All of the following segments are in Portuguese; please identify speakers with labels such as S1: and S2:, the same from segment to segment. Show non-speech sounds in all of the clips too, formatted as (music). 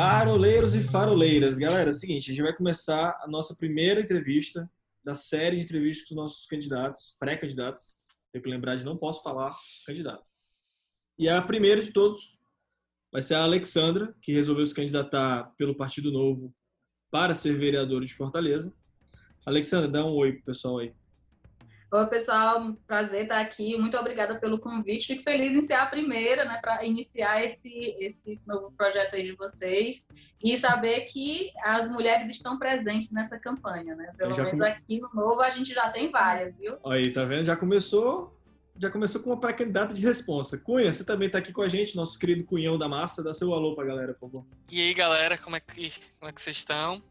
S1: Faroleiros e faroleiras. Galera, é o seguinte, a gente vai começar a nossa primeira entrevista da série de entrevistas com os nossos candidatos, pré-candidatos. Tenho que lembrar de não posso falar candidato. E a primeira de todos vai ser a Alexandra, que resolveu se candidatar pelo Partido Novo para ser vereadora de Fortaleza. Alexandra, dá um oi pro pessoal aí.
S2: Oi, pessoal, prazer estar aqui. Muito obrigada pelo convite. Fico feliz em ser a primeira, né, para iniciar esse, esse novo projeto aí de vocês e saber que as mulheres estão presentes nessa campanha, né? Pelo menos come... aqui no Novo a gente já tem várias, viu?
S1: Aí, tá vendo? Já começou, já começou com uma pré-candidata de resposta. Cunha, você também está aqui com a gente, nosso querido Cunhão da Massa. Dá seu alô para a galera, por favor.
S3: E aí, galera, como é que, como é que vocês estão?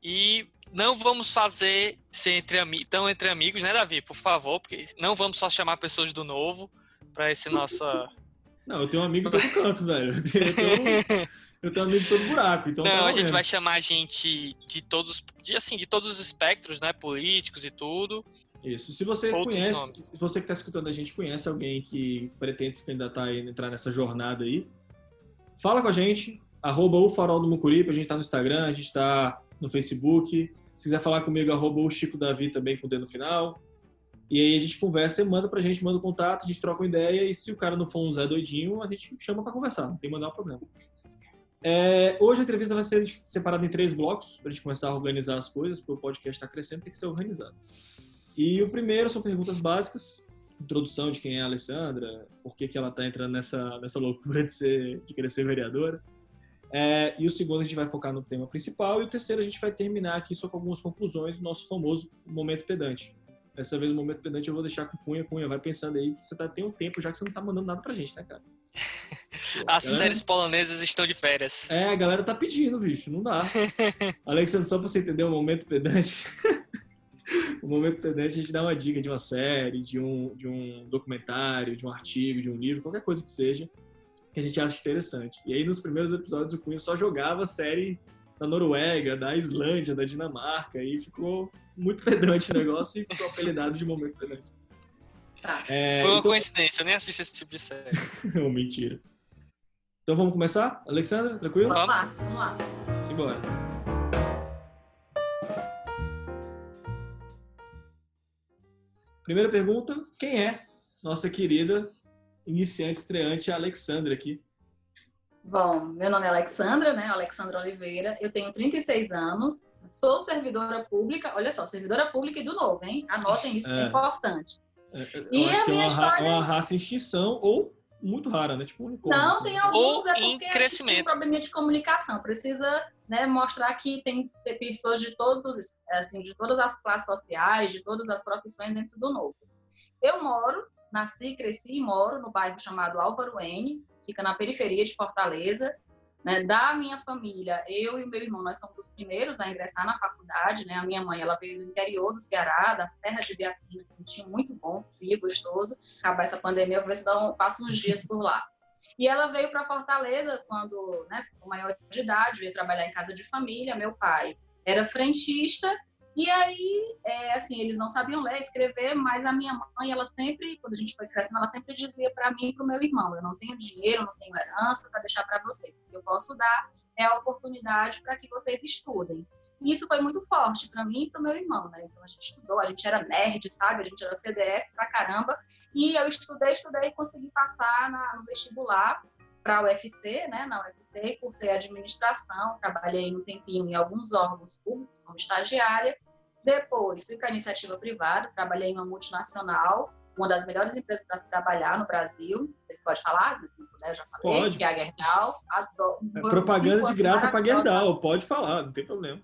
S3: E não vamos fazer ser entre tão entre amigos, né, Davi? Por favor, porque não vamos só chamar pessoas do novo para esse nossa. (laughs)
S1: Não, eu tenho um amigo em todo canto, velho. Eu tenho, eu tenho um (laughs) amigo em todo buraco. Então
S3: não, tá a gente vai chamar gente de todos, de, assim, de todos os espectros, né, políticos e tudo.
S1: Isso. Se você Outros conhece, nomes. se você que está escutando a gente conhece alguém que pretende se candidatar e entrar nessa jornada aí, fala com a gente. Arroba o Farol do Mucuripe, a gente está no Instagram, a gente está no Facebook. Se quiser falar comigo, arroba o Chico Davi também com o D no final. E aí a gente conversa, manda pra gente, manda o contato, a gente troca uma ideia e se o cara não for um Zé doidinho, a gente chama para conversar, não tem menor problema. É, hoje a entrevista vai ser separada em três blocos, pra gente começar a organizar as coisas, porque o podcast está crescendo, tem que ser organizado. E o primeiro são perguntas básicas, introdução de quem é a Alessandra, por que, que ela está entrando nessa, nessa loucura de, ser, de querer ser vereadora. É, e o segundo a gente vai focar no tema principal e o terceiro a gente vai terminar aqui só com algumas conclusões do nosso famoso momento pedante. Dessa vez o momento pedante eu vou deixar com Cunha. Cunha, vai pensando aí que você tá, tem um tempo já que você não tá mandando nada pra gente, né, cara? (laughs)
S3: As galera... séries polonesas estão de férias.
S1: É, a galera tá pedindo, bicho, não dá. (laughs) Alexandre, só pra você entender o momento pedante. (laughs) o momento pedante a gente dá uma dica de uma série, de um, de um documentário, de um artigo, de um livro, qualquer coisa que seja que a gente acha interessante. E aí, nos primeiros episódios, o Cunha só jogava série da Noruega, da Islândia, da Dinamarca, e ficou muito pedante o negócio e ficou apelidado de momento pedante.
S3: Tá. É, Foi uma então... coincidência, eu nem assisto esse tipo de série. (laughs)
S1: oh, mentira. Então vamos começar? Alexandra, tranquilo?
S2: Vamos lá, vamos lá.
S1: Simbora. Primeira pergunta: quem é nossa querida iniciante estreante, a Alexandra aqui.
S2: Bom, meu nome é Alexandra, né? Alexandra Oliveira. Eu tenho 36 anos, sou servidora pública. Olha só, servidora pública e do novo, hein? Anotem isso, é, é importante.
S1: É, é e a minha é uma, história. uma raça em extinção ou muito rara, né? Tipo
S2: unicórnio. Não, assim. tem alguns,
S3: ou é porque em crescimento. tem
S2: um probleminha de comunicação. Precisa né, mostrar que tem pessoas de todos, assim, de todas as classes sociais, de todas as profissões dentro do novo. Eu moro nasci, cresci e moro no bairro chamado Álvaro N, fica na periferia de Fortaleza. Né, da minha família, eu e meu irmão, nós somos os primeiros a ingressar na faculdade, né? A minha mãe, ela veio do interior do Ceará, da Serra de Biapina, que tinha muito bom, frio, gostoso. Acabar essa pandemia, eu vou ver se um, passo uns dias por lá. E ela veio para Fortaleza quando né, ficou maior de idade, veio trabalhar em casa de família. Meu pai era frentista e aí, é, assim, eles não sabiam ler, escrever, mas a minha mãe, ela sempre, quando a gente foi crescendo, ela sempre dizia para mim e para o meu irmão: eu não tenho dinheiro, não tenho herança para deixar para vocês. O que eu posso dar é a oportunidade para que vocês estudem. E isso foi muito forte para mim e para o meu irmão, né? Então a gente estudou, a gente era nerd, sabe? A gente era CDF pra caramba. E eu estudei, estudei e consegui passar na, no vestibular para a UFC, né, na UFC, cursei administração, trabalhei um tempinho em alguns órgãos públicos como estagiária. Depois fui para a iniciativa privada, trabalhei em uma multinacional, uma das melhores empresas para se trabalhar no Brasil. Vocês podem falar, se puder, já falei,
S1: pode.
S2: que é a Gerdau.
S1: Adoro, é propaganda de graça para Gerdau, pode falar, não tem problema.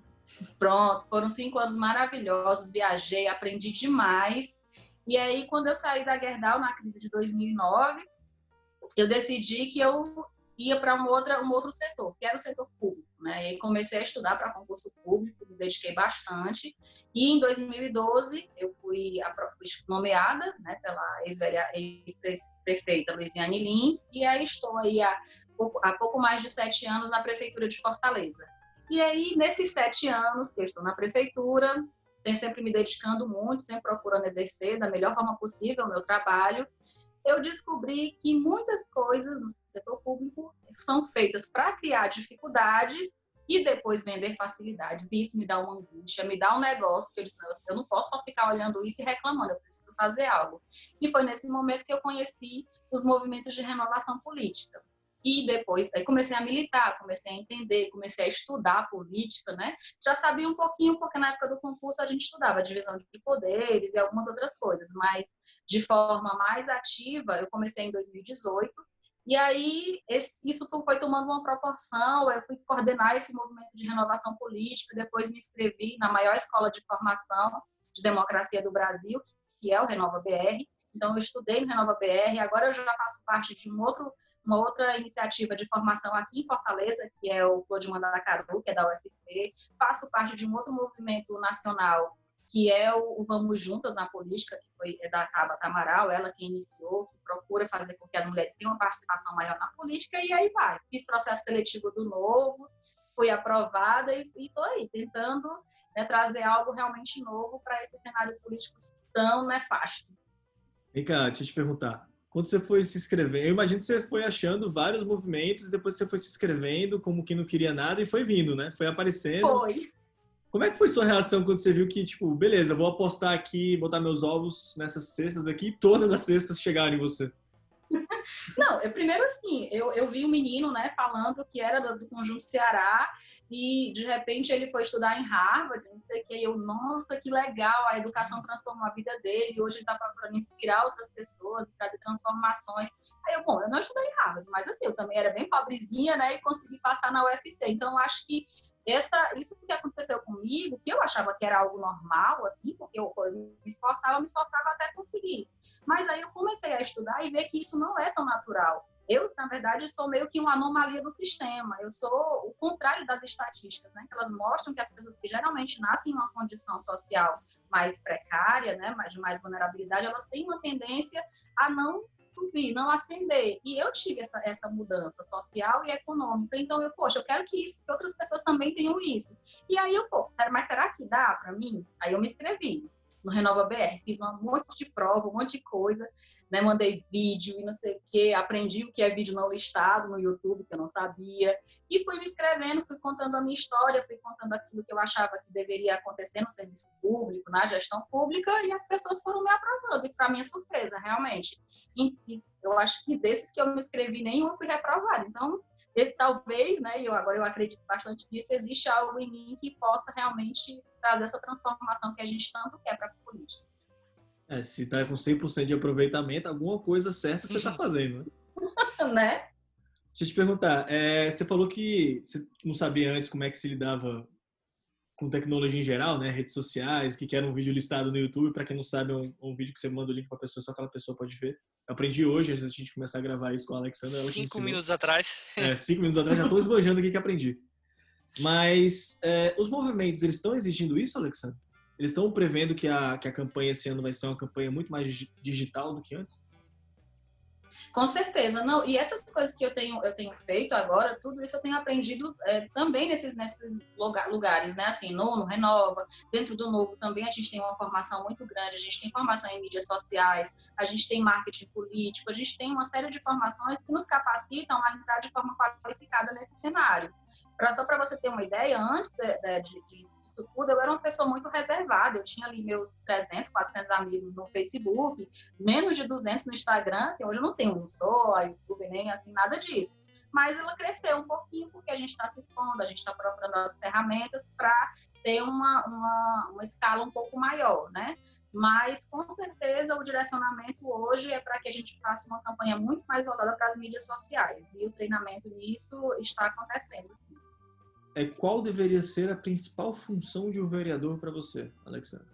S2: Pronto, foram cinco anos maravilhosos, viajei, aprendi demais. E aí, quando eu saí da Gerdau na crise de 2009, eu decidi que eu ia para um, um outro setor, que era o setor público. Né? E comecei a estudar para concurso público, me dediquei bastante. E em 2012 eu fui, fui nomeada né, pela ex-prefeita Luiziane Lins, e aí estou aí há pouco, há pouco mais de sete anos na prefeitura de Fortaleza. E aí, nesses sete anos que eu estou na prefeitura, tenho sempre me dedicando muito, sempre procurando exercer da melhor forma possível o meu trabalho eu descobri que muitas coisas no setor público são feitas para criar dificuldades e depois vender facilidades. E isso me dá uma angústia, me dá um negócio que eu disse, eu não posso só ficar olhando isso e reclamando, eu preciso fazer algo. E foi nesse momento que eu conheci os movimentos de renovação política. E depois, comecei a militar, comecei a entender, comecei a estudar política, né? Já sabia um pouquinho, porque na época do concurso a gente estudava divisão de poderes e algumas outras coisas, mas de forma mais ativa, eu comecei em 2018 e aí, isso foi tomando uma proporção, eu fui coordenar esse movimento de renovação política, depois me inscrevi na maior escola de formação de democracia do Brasil, que é o Renova BR. Então, eu estudei no Renova BR, agora eu já faço parte de um outro, uma outra iniciativa de formação aqui em Fortaleza, que é o Flor de Mandacaru, que é da UFC. Faço parte de um outro movimento nacional que é o, Vamos Juntas na Política, que foi é da Tabata Amaral, ela que iniciou, que procura fazer com que as mulheres tenham uma participação maior na política, e aí vai. Fiz processo seletivo do novo, fui aprovada e estou aí, tentando né, trazer algo realmente novo para esse cenário político tão nefasto.
S1: Vem cá, deixa eu te perguntar. Quando você foi se inscrever, eu imagino que você foi achando vários movimentos e depois você foi se inscrevendo como que não queria nada e foi vindo, né? Foi aparecendo.
S2: Foi.
S1: Como é que foi sua reação quando você viu que, tipo, beleza, vou apostar aqui, botar meus ovos nessas cestas aqui e todas as cestas chegarem em você?
S2: Não, eu, primeiro assim, eu, eu vi um menino, né, falando que era do, do, Conjunto Ceará e de repente ele foi estudar em Harvard, não sei o que, e eu, nossa, que legal, a educação transformou a vida dele, e hoje ele está procurando inspirar outras pessoas, trazer transformações. Aí eu, bom, eu não estudei em Harvard, mas assim, eu também era bem pobrezinha, né, e consegui passar na UFC, então acho que essa, isso que aconteceu comigo, que eu achava que era algo normal, assim, porque eu, eu me esforçava, me esforçava até conseguir. Mas aí eu comecei a estudar e ver que isso não é tão natural. Eu, na verdade, sou meio que uma anomalia do sistema. Eu sou o contrário das estatísticas, né? Que elas mostram que as pessoas que geralmente nascem em uma condição social mais precária, né, de mais vulnerabilidade, elas têm uma tendência a não subir, não ascender. E eu tive essa, essa mudança social e econômica. Então, eu, poxa, eu quero que isso, que outras pessoas também tenham isso. E aí eu, pô, mas será que dá para mim? Aí eu me inscrevi no Renova BR, fiz um monte de prova, um monte de coisa, né? Mandei vídeo e não sei o quê, aprendi o que é vídeo não listado no YouTube, que eu não sabia, e fui me inscrevendo, fui contando a minha história, fui contando aquilo que eu achava que deveria acontecer no serviço público, na gestão pública, e as pessoas foram me aprovando, e para minha surpresa, realmente. E, eu acho que desses que eu me inscrevi, nenhum fui reprovado. Então, e talvez, né, eu agora eu acredito bastante nisso, existe algo em mim que possa realmente trazer essa transformação que a gente tanto quer para a política.
S1: É, se está com 100% de aproveitamento, alguma coisa certa você está fazendo, né? (laughs)
S2: né?
S1: Deixa eu te perguntar, é, você falou que você não sabia antes como é que se lidava com tecnologia em geral, né? Redes sociais, que era um vídeo listado no YouTube. Para quem não sabe, é um, um, vídeo que você manda o link para a pessoa, só aquela pessoa pode ver. Aprendi hoje, antes da gente começar a gravar isso com a Alexandra.
S3: cinco minutos atrás.
S1: É, cinco minutos atrás, já estou esbanjando aqui que aprendi. Mas é, os movimentos, eles estão exigindo isso, Alexandre? Eles estão prevendo que a, que a campanha esse ano vai ser uma campanha muito mais digital do que antes?
S2: Com certeza, não. E essas coisas que eu tenho, eu tenho feito agora, tudo isso eu tenho aprendido é, também nesses, nesses lugares, né? Assim, no, no Renova, dentro do Novo também a gente tem uma formação muito grande, a gente tem formação em mídias sociais, a gente tem marketing político, a gente tem uma série de formações que nos capacitam a entrar de forma qualificada nesse cenário. Pra, só para você ter uma ideia, antes de, de, de, disso tudo, eu era uma pessoa muito reservada. Eu tinha ali meus 300, 400 amigos no Facebook, menos de 200 no Instagram. Assim, hoje eu não tenho um só, YouTube, nem assim, nada disso. Mas ela cresceu um pouquinho porque a gente está se expondo, a gente está procurando as ferramentas para ter uma, uma, uma escala um pouco maior, né? Mas, com certeza, o direcionamento hoje é para que a gente faça uma campanha muito mais voltada para as mídias sociais. E o treinamento nisso está acontecendo, sim
S1: é qual deveria ser a principal função de um vereador para você, Alexandre?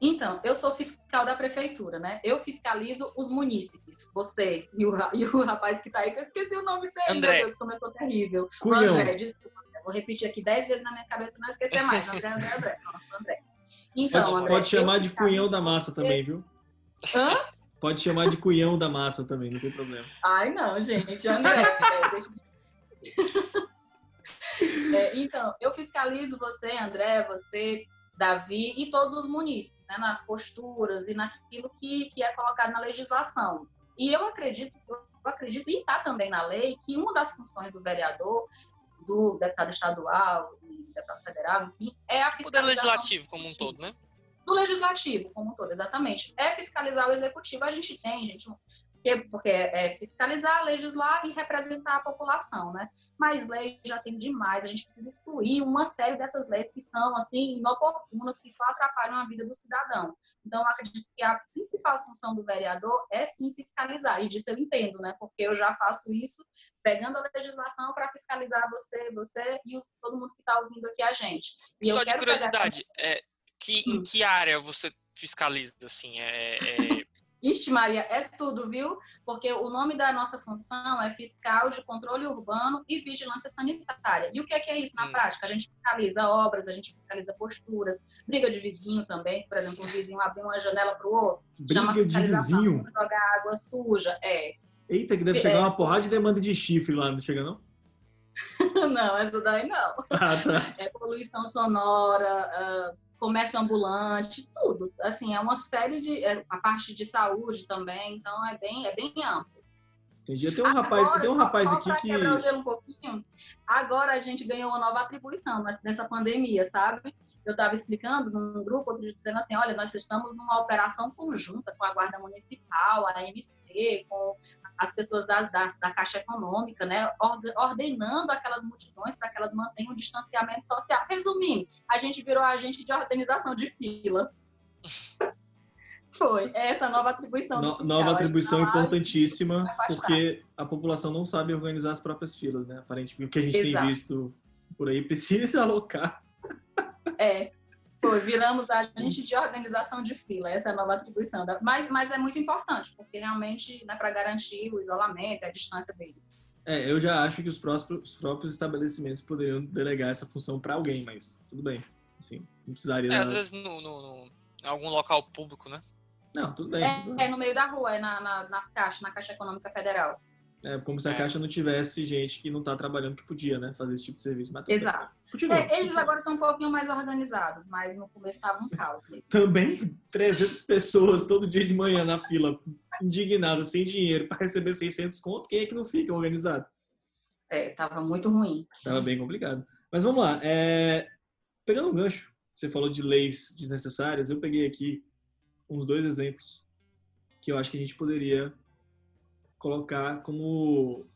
S2: Então, eu sou fiscal da prefeitura, né? Eu fiscalizo os munícipes. Você e o, e o rapaz que está aí, que eu esqueci o nome dele,
S3: André.
S2: meu Deus, começou terrível.
S1: Cunhão.
S2: André, desculpa, vou repetir aqui dez vezes na minha cabeça para não esquecer mais. André, André, André. Nossa, André. Então,
S1: pode,
S2: André,
S1: pode chamar de cunhão da massa também, viu?
S2: Hã?
S1: Pode chamar de cunhão da massa também, não tem problema.
S2: Ai, não, gente. André, é, então, eu fiscalizo você, André, você, Davi e todos os munícipes, né, nas posturas e naquilo que, que é colocado na legislação. E eu acredito, eu acredito, e está também na lei, que uma das funções do vereador, do deputado estadual, deputado federal, enfim, é a fiscalização.
S3: O legislativo como um todo, né?
S2: Do legislativo como um todo, exatamente. É fiscalizar o executivo. A gente tem, gente, porque é fiscalizar, legislar e representar a população, né? Mas lei já tem demais, a gente precisa excluir uma série dessas leis que são, assim, inoportunas, que só atrapalham a vida do cidadão. Então, eu acredito que a principal função do vereador é, sim, fiscalizar, e disso eu entendo, né? Porque eu já faço isso pegando a legislação para fiscalizar você, você e os, todo mundo que está ouvindo aqui a gente. E
S3: só de curiosidade, pegar... é, que, em hum. que área você fiscaliza, assim? é... é
S2: Ixi, Maria, é tudo, viu? Porque o nome da nossa função é fiscal de controle urbano e vigilância sanitária. E o que é, que é isso na hum. prática? A gente fiscaliza obras, a gente fiscaliza posturas, briga de vizinho também. Por exemplo, um vizinho abrir uma janela para o outro,
S1: briga chama de vizinho.
S2: jogar água suja. É.
S1: Eita, que deve chegar é. uma porrada de demanda de chifre lá, não chega não? (laughs)
S2: não, essa daí não. Ah, tá. É poluição sonora, uh, comércio ambulante, tudo. Assim, é uma série de. É, a parte de saúde também, então é bem, é bem amplo.
S1: Entendi. Tem um rapaz, tem um rapaz aqui que.
S2: Um agora a gente ganhou uma nova atribuição nessa pandemia, sabe? Eu estava explicando num grupo, outro dizendo assim: olha, nós estamos numa operação conjunta com a Guarda Municipal, a MC, com as pessoas da, da, da Caixa Econômica, né, ordenando aquelas multidões para que elas mantenham o distanciamento social. Resumindo, a gente virou agente de organização de fila. Foi, é essa nova atribuição. No,
S1: nova atribuição importantíssima, porque a população não sabe organizar as próprias filas, né? Aparentemente, o que a gente Exato. tem visto por aí precisa (laughs) alocar.
S2: É, foi, viramos agente de organização de fila, essa é a nova atribuição. Da, mas, mas é muito importante, porque realmente né, para garantir o isolamento, a distância deles.
S1: É, eu já acho que os próprios, os próprios estabelecimentos poderiam delegar essa função para alguém, mas tudo bem. Assim, não precisaria.
S3: É, às vezes no, no, no, em algum local público, né?
S1: Não, tudo bem.
S2: É,
S1: tudo bem.
S2: é no meio da rua, é na, na, nas caixas, na Caixa Econômica Federal.
S1: É como se a é. Caixa não tivesse gente que não está trabalhando que podia, né? Fazer esse tipo de serviço. Mas
S2: Exato. É, eles agora estão um pouquinho mais organizados, mas no começo estava um caos. (laughs)
S1: Também 300 pessoas todo dia de manhã na fila, indignadas, sem dinheiro, para receber 600 conto. Quem é que não fica organizado?
S2: É, tava muito ruim.
S1: Tava bem complicado. Mas vamos lá. É... Pegando um gancho, você falou de leis desnecessárias, eu peguei aqui uns dois exemplos que eu acho que a gente poderia colocar como.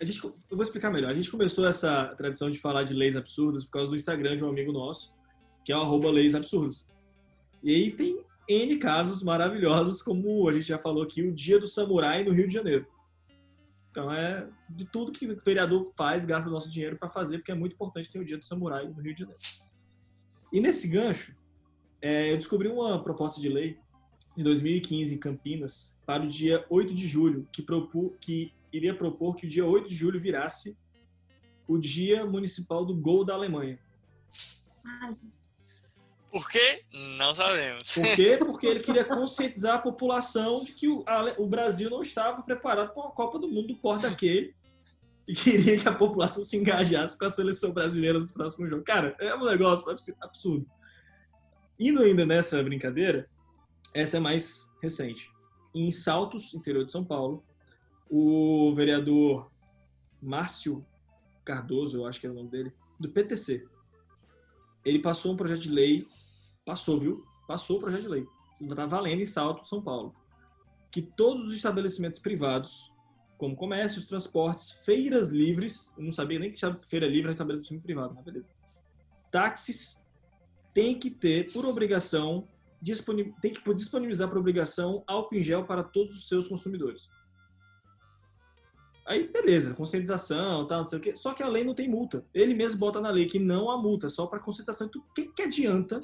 S1: A gente, eu vou explicar melhor. A gente começou essa tradição de falar de leis absurdas por causa do Instagram de um amigo nosso, que é o arroba leis absurdas. E aí tem N casos maravilhosos, como a gente já falou aqui, o Dia do Samurai no Rio de Janeiro. Então é de tudo que o vereador faz, gasta nosso dinheiro para fazer, porque é muito importante ter o Dia do Samurai no Rio de Janeiro. E nesse gancho, é, eu descobri uma proposta de lei de 2015 em Campinas para o dia 8 de julho, que, propor, que iria propor que o dia 8 de julho virasse o Dia Municipal do Gol da Alemanha.
S3: Por quê? Não sabemos.
S1: Por quê? (laughs) Porque ele queria conscientizar a população de que o, a, o Brasil não estava preparado para uma Copa do Mundo do porta daquele e queria que a população se engajasse com a seleção brasileira nos próximos jogos. Cara, é um negócio absurdo. Indo ainda nessa brincadeira, essa é mais recente. Em Saltos, interior de São Paulo, o vereador Márcio Cardoso, eu acho que é o nome dele, do PTC, ele passou um projeto de lei, passou, viu? Passou o projeto de lei. Está valendo em Salto, São Paulo. Que todos os estabelecimentos privados, como comércios, transportes, feiras livres, eu não sabia nem que feira livre é estabelecimento privado, mas beleza. Táxis, tem que ter, por obrigação, tem que disponibilizar por obrigação álcool em gel para todos os seus consumidores. Aí, beleza, conscientização, tal, não sei o quê. Só que a lei não tem multa. Ele mesmo bota na lei que não há multa, só para conscientização. Então, o que, que adianta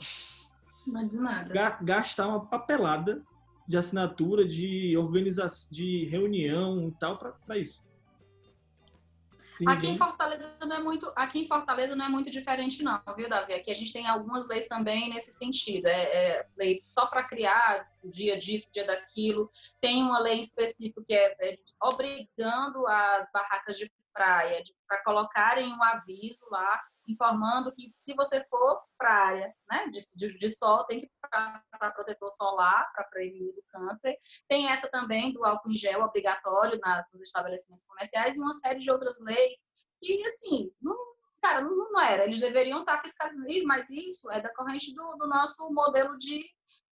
S1: gastar uma papelada de assinatura, de organização, de reunião e tal para isso?
S2: Aqui em Fortaleza não é muito, aqui em Fortaleza não é muito diferente não, viu, Davi? Aqui a gente tem algumas leis também nesse sentido. É, é leis só para criar o dia disso, o dia daquilo. Tem uma lei específica que é, é obrigando as barracas de praia para colocarem um aviso lá informando que se você for para a área né, de, de, de, sol, tem que passar protetor solar para prevenir o câncer. Tem essa também do álcool em gel obrigatório nas, nos estabelecimentos comerciais e uma série de outras leis que, assim, não, cara, não, não era. Eles deveriam estar fiscalizando, mas isso é decorrente do, do nosso modelo de,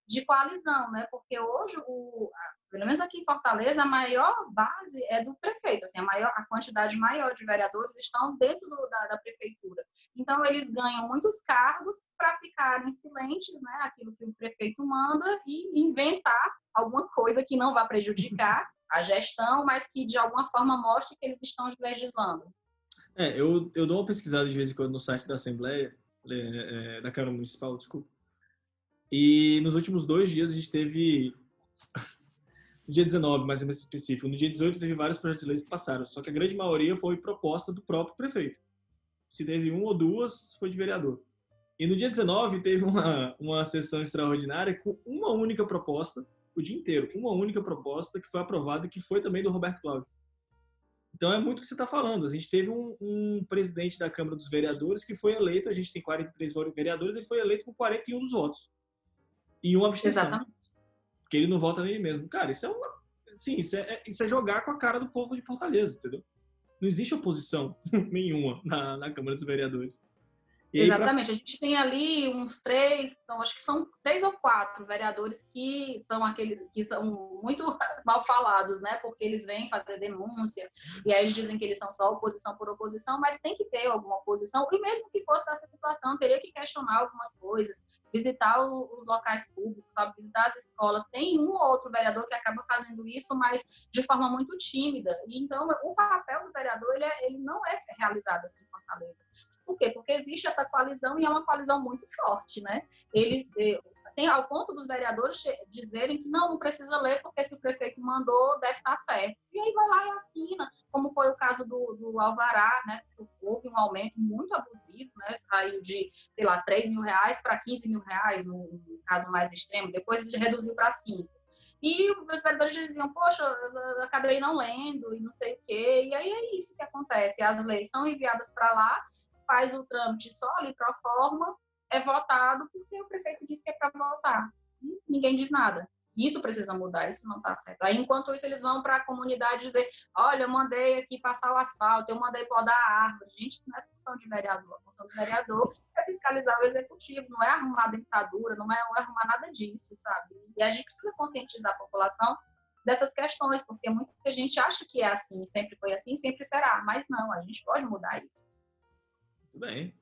S2: de coalizão, né? Porque hoje o, pelo menos aqui em Fortaleza, a maior base é do prefeito, assim, a, maior, a quantidade maior de vereadores estão dentro do, da, da, prefeitura. Então, eles ganham muitos cargos para ficarem silentes, né, aquilo que o prefeito manda, e inventar alguma coisa que não vá prejudicar a gestão, mas que de alguma forma mostre que eles estão legislando.
S1: É, eu, eu dou uma pesquisada de vez em quando no site da Assembleia, é, é, da Câmara Municipal, desculpa. E nos últimos dois dias a gente teve no dia 19, mais ou menos específico. No dia 18 teve vários projetos de leis que passaram, só que a grande maioria foi proposta do próprio prefeito. Se teve um ou duas, foi de vereador. E no dia 19 teve uma, uma sessão extraordinária com uma única proposta, o dia inteiro, uma única proposta que foi aprovada, que foi também do Roberto Cláudio. Então é muito o que você está falando. A gente teve um, um, presidente da Câmara dos Vereadores que foi eleito, a gente tem 43 vereadores, ele foi eleito com 41 dos votos. E uma abstenção. Exatamente porque ele não vota nele mesmo. Cara, isso é uma. Sim, isso é, isso é jogar com a cara do povo de Fortaleza, entendeu? Não existe oposição (laughs) nenhuma na, na Câmara dos Vereadores.
S2: E Exatamente. Pra... A gente tem ali uns três, então, acho que são três ou quatro vereadores que são aqueles que são muito (laughs) mal falados, né? Porque eles vêm fazer denúncia e aí eles dizem que eles são só oposição por oposição, mas tem que ter alguma oposição. E mesmo que fosse nessa situação, teria que questionar algumas coisas, visitar os locais públicos, sabe? Visitar as escolas. Tem um ou outro vereador que acaba fazendo isso, mas de forma muito tímida. E então o papel do vereador ele, é, ele não é realizado aqui em Fortaleza. Por quê? Porque existe essa coalizão e é uma coalizão muito forte, né? Eles eh, tem ao ponto dos vereadores dizerem que não, não precisa ler porque se o prefeito mandou, deve estar certo. E aí vai lá e assina, como foi o caso do, do Alvará, né? Houve um aumento muito abusivo, né? Saiu de, sei lá, 3 mil reais para 15 mil reais, no, no caso mais extremo, depois reduziu para 5. E os vereadores diziam, poxa, eu acabei não lendo e não sei o quê. E aí é isso que acontece. As leis são enviadas para lá faz o trâmite só ali para forma, é votado porque o prefeito disse que é para votar. E ninguém diz nada. Isso precisa mudar, isso não está certo. Aí, enquanto isso, eles vão para a comunidade dizer: olha, eu mandei aqui passar o asfalto, eu mandei podar a árvore. Gente, isso não é função de vereador. A função do vereador é fiscalizar o executivo, não é arrumar dentadura, não é, não é arrumar nada disso, sabe? E a gente precisa conscientizar a população dessas questões, porque muita gente acha que é assim, sempre foi assim, sempre será, mas não, a gente pode mudar isso.
S1: Muito bem.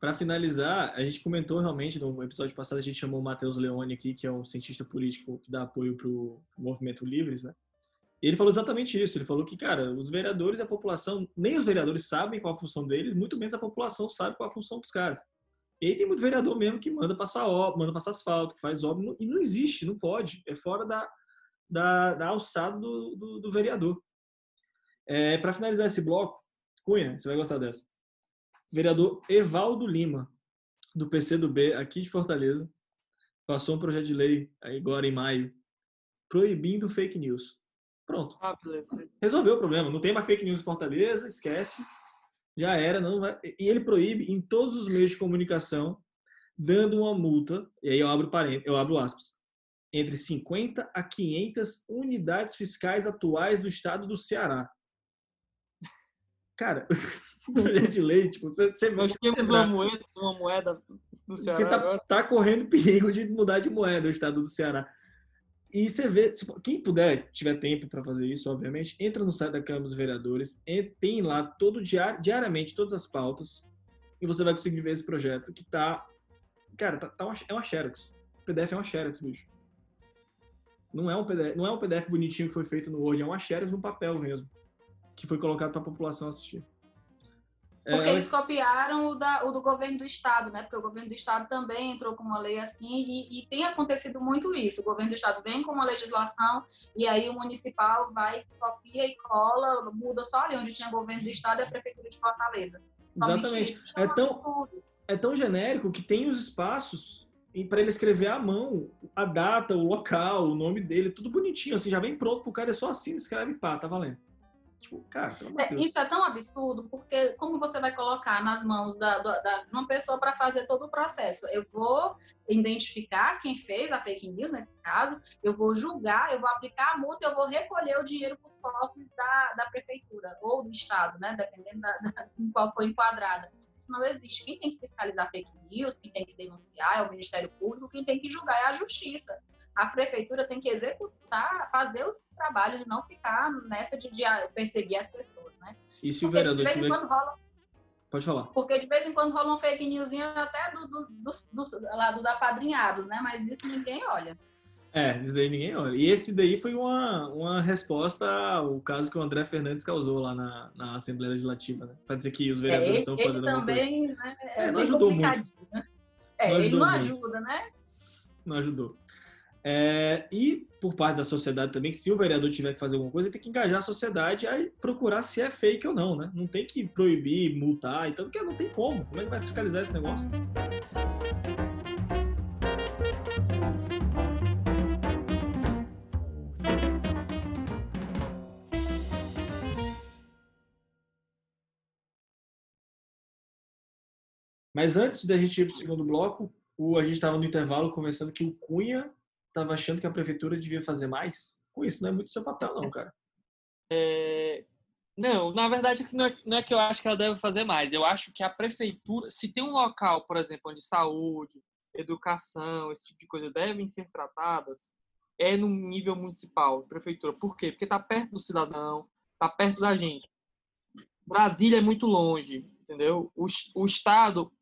S1: Para finalizar, a gente comentou realmente no episódio passado, a gente chamou o Matheus Leone aqui, que é um cientista político que dá apoio para o movimento Livres, né? Ele falou exatamente isso. Ele falou que, cara, os vereadores e a população, nem os vereadores sabem qual a função deles, muito menos a população sabe qual a função dos caras. E aí tem muito vereador mesmo que manda passar obra, manda passar asfalto, que faz obra, e não existe, não pode. É fora da, da, da alçada do, do, do vereador. É, Para finalizar esse bloco, Cunha, você vai gostar dessa vereador Evaldo Lima, do PCdoB, aqui de Fortaleza, passou um projeto de lei agora em maio, proibindo fake news. Pronto. Ah, Resolveu o problema. Não tem mais fake news em Fortaleza, esquece. Já era, não vai. E ele proíbe em todos os meios de comunicação, dando uma multa, e aí eu abro parênteses, eu abro aspas, entre 50 a 500 unidades fiscais atuais do estado do Ceará. Cara, (laughs) (laughs) projeto de lei, tipo, você, você
S4: temos uma moeda, uma moeda do Ceará.
S1: Porque tá, tá, correndo perigo de mudar de moeda o estado do Ceará. E você vê, quem puder, tiver tempo para fazer isso, obviamente, entra no site da Câmara dos Vereadores, tem lá todo diari, diariamente todas as pautas e você vai conseguir ver esse projeto que tá, cara, tá, tá uma, é uma xerox. O PDF é uma xerox, bicho. Não é um PDF, não é um PDF bonitinho que foi feito no Word, é uma xerox no papel mesmo que foi colocado para a população assistir.
S2: É, Porque é, eles copiaram o, da, o, do governo do estado, né? Porque o governo do estado também entrou com uma lei assim e, e, tem acontecido muito isso. O governo do estado vem com uma legislação e aí o municipal vai, copia e cola, muda só ali onde tinha governo do estado e a prefeitura de Fortaleza.
S1: Exatamente. É tão, é tão genérico que tem os espaços para ele escrever à mão a data, o local, o nome dele, tudo bonitinho, assim, já vem pronto pro cara, é só assim, escreve pá, tá valendo. Tipo, cara,
S2: é, isso é tão absurdo, porque como você vai colocar nas mãos da, da, de uma pessoa para fazer todo o processo? Eu vou identificar quem fez a fake news, nesse caso, eu vou julgar, eu vou aplicar a multa, eu vou recolher o dinheiro para os cofres da, da prefeitura ou do Estado, né? Dependendo da, da, em qual for enquadrada. Isso não existe. Quem tem que fiscalizar fake news, quem tem que denunciar é o Ministério Público, quem tem que julgar é a Justiça a prefeitura tem que executar, fazer os trabalhos e não ficar nessa de, de perseguir as pessoas, né?
S1: E se o vereador tiver... Rola... Pode falar.
S2: Porque de vez em quando rolam fake news até do, do, dos, dos, lá, dos apadrinhados, né? Mas isso ninguém olha.
S1: É, isso daí ninguém olha. E esse daí foi uma, uma resposta ao caso que o André Fernandes causou lá na, na Assembleia Legislativa, né? Para dizer que os vereadores é, estão fazendo
S2: também, alguma coisa. Né, é, é, não ajudou muito. Né? É, não ele não muito. ajuda, né?
S1: Não ajudou. É, e por parte da sociedade também, que se o vereador tiver que fazer alguma coisa, ele tem que engajar a sociedade a procurar se é fake ou não, né? Não tem que proibir, multar, então, porque não tem como. Como é que vai fiscalizar esse negócio? Mas antes da gente ir para o segundo bloco, o, a gente estava no intervalo conversando que o Cunha estava achando que a prefeitura devia fazer mais? Com isso, não é muito seu papel, não, cara.
S4: É... Não, na verdade não é, não é que eu acho que ela deve fazer mais. Eu acho que a prefeitura, se tem um local, por exemplo, onde saúde, educação, esse tipo de coisa devem ser tratadas, é no nível municipal, prefeitura. Por quê? Porque está perto do cidadão, está perto da gente. Brasília é muito longe, entendeu? O, o Estado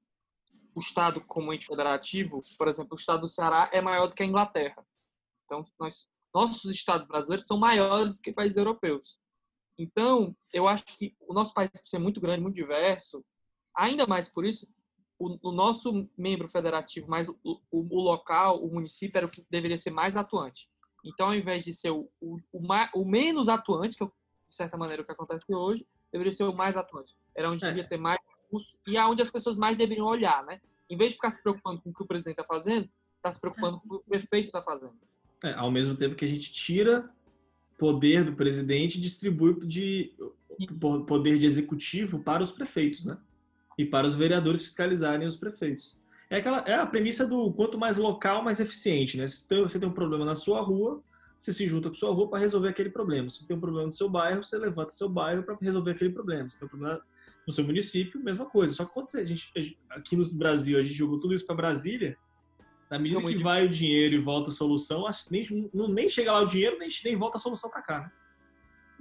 S4: o Estado como ente federativo, por exemplo, o Estado do Ceará é maior do que a Inglaterra. Então, nós, nossos estados brasileiros são maiores do que países europeus. Então, eu acho que o nosso país, por ser muito grande, muito diverso, ainda mais por isso, o, o nosso membro federativo, mais o, o, o, local, o município, era o que deveria ser mais atuante. Então, ao invés de ser o, o, o, menos atuante, que é, de certa maneira o que acontece hoje, deveria ser o mais atuante. Era onde é. devia ter mais e aonde as pessoas mais deveriam olhar, né? Em vez de ficar se preocupando com o que o presidente está fazendo, está se preocupando com o que o prefeito está fazendo.
S1: É, ao mesmo tempo que a gente tira poder do presidente e distribui de poder de executivo para os prefeitos, né? E para os vereadores fiscalizarem os prefeitos. É, aquela, é a premissa do quanto mais local, mais eficiente, né? Se você tem um problema na sua rua, você se junta com sua rua para resolver aquele problema. Se você tem um problema no seu bairro, você levanta seu bairro para resolver aquele problema. Se tem um problema no seu município, mesma coisa. Só que quando a gente, aqui no Brasil, a gente jogou tudo isso para Brasília, na medida que vai o dinheiro e volta a solução, acho que nem, nem chega lá o dinheiro, nem, nem volta a solução para cá, né?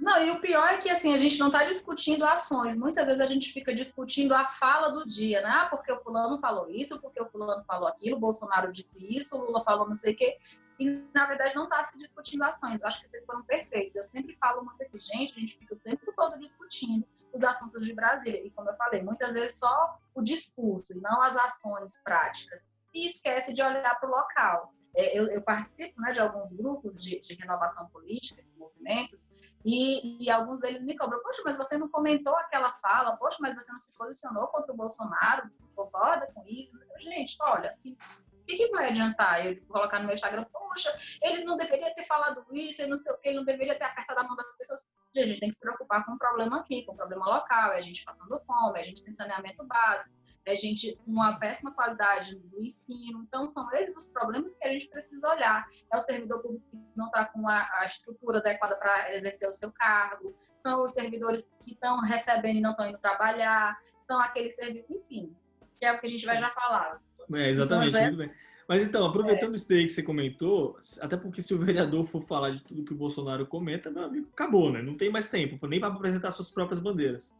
S2: Não, e o pior é que assim, a gente não está discutindo ações. Muitas vezes a gente fica discutindo a fala do dia, né? Ah, porque o fulano falou isso, porque o fulano falou aquilo, o Bolsonaro disse isso, o Lula falou não sei o quê. E, na verdade, não está se discutindo ações. Eu acho que vocês foram perfeitos. Eu sempre falo muito aqui, gente, a gente fica o tempo todo discutindo os assuntos de Brasília. E como eu falei, muitas vezes só o discurso e não as ações práticas. E esquece de olhar para o local. É, eu, eu, participo né, de alguns grupos de, de, renovação política, de movimentos, e, e, alguns deles me cobram, poxa, mas você não comentou aquela fala, poxa, mas você não se posicionou contra o Bolsonaro, concorda com isso? Gente, olha, assim, o que, que, vai adiantar eu colocar no meu Instagram, poxa, ele não deveria ter falado isso, ele não sei o que, ele não deveria ter apertado a mão das pessoas a gente tem que se preocupar com o problema aqui, com o problema local, é a gente passando fome, é a gente tem saneamento básico, é a gente uma péssima qualidade do ensino. Então, são esses os problemas que a gente precisa olhar. É o servidor público que não está com a, a, estrutura adequada para exercer o seu cargo, são os servidores que estão recebendo e não estão indo trabalhar, são aqueles servidores, enfim, que é o que a gente vai já falar.
S1: É, exatamente, então, muito bem. Mas então, aproveitando é. isso daí que você comentou, até porque se o vereador for falar de tudo que o Bolsonaro comenta, meu amigo, acabou, né? Não tem mais tempo, nem para apresentar suas próprias bandeiras.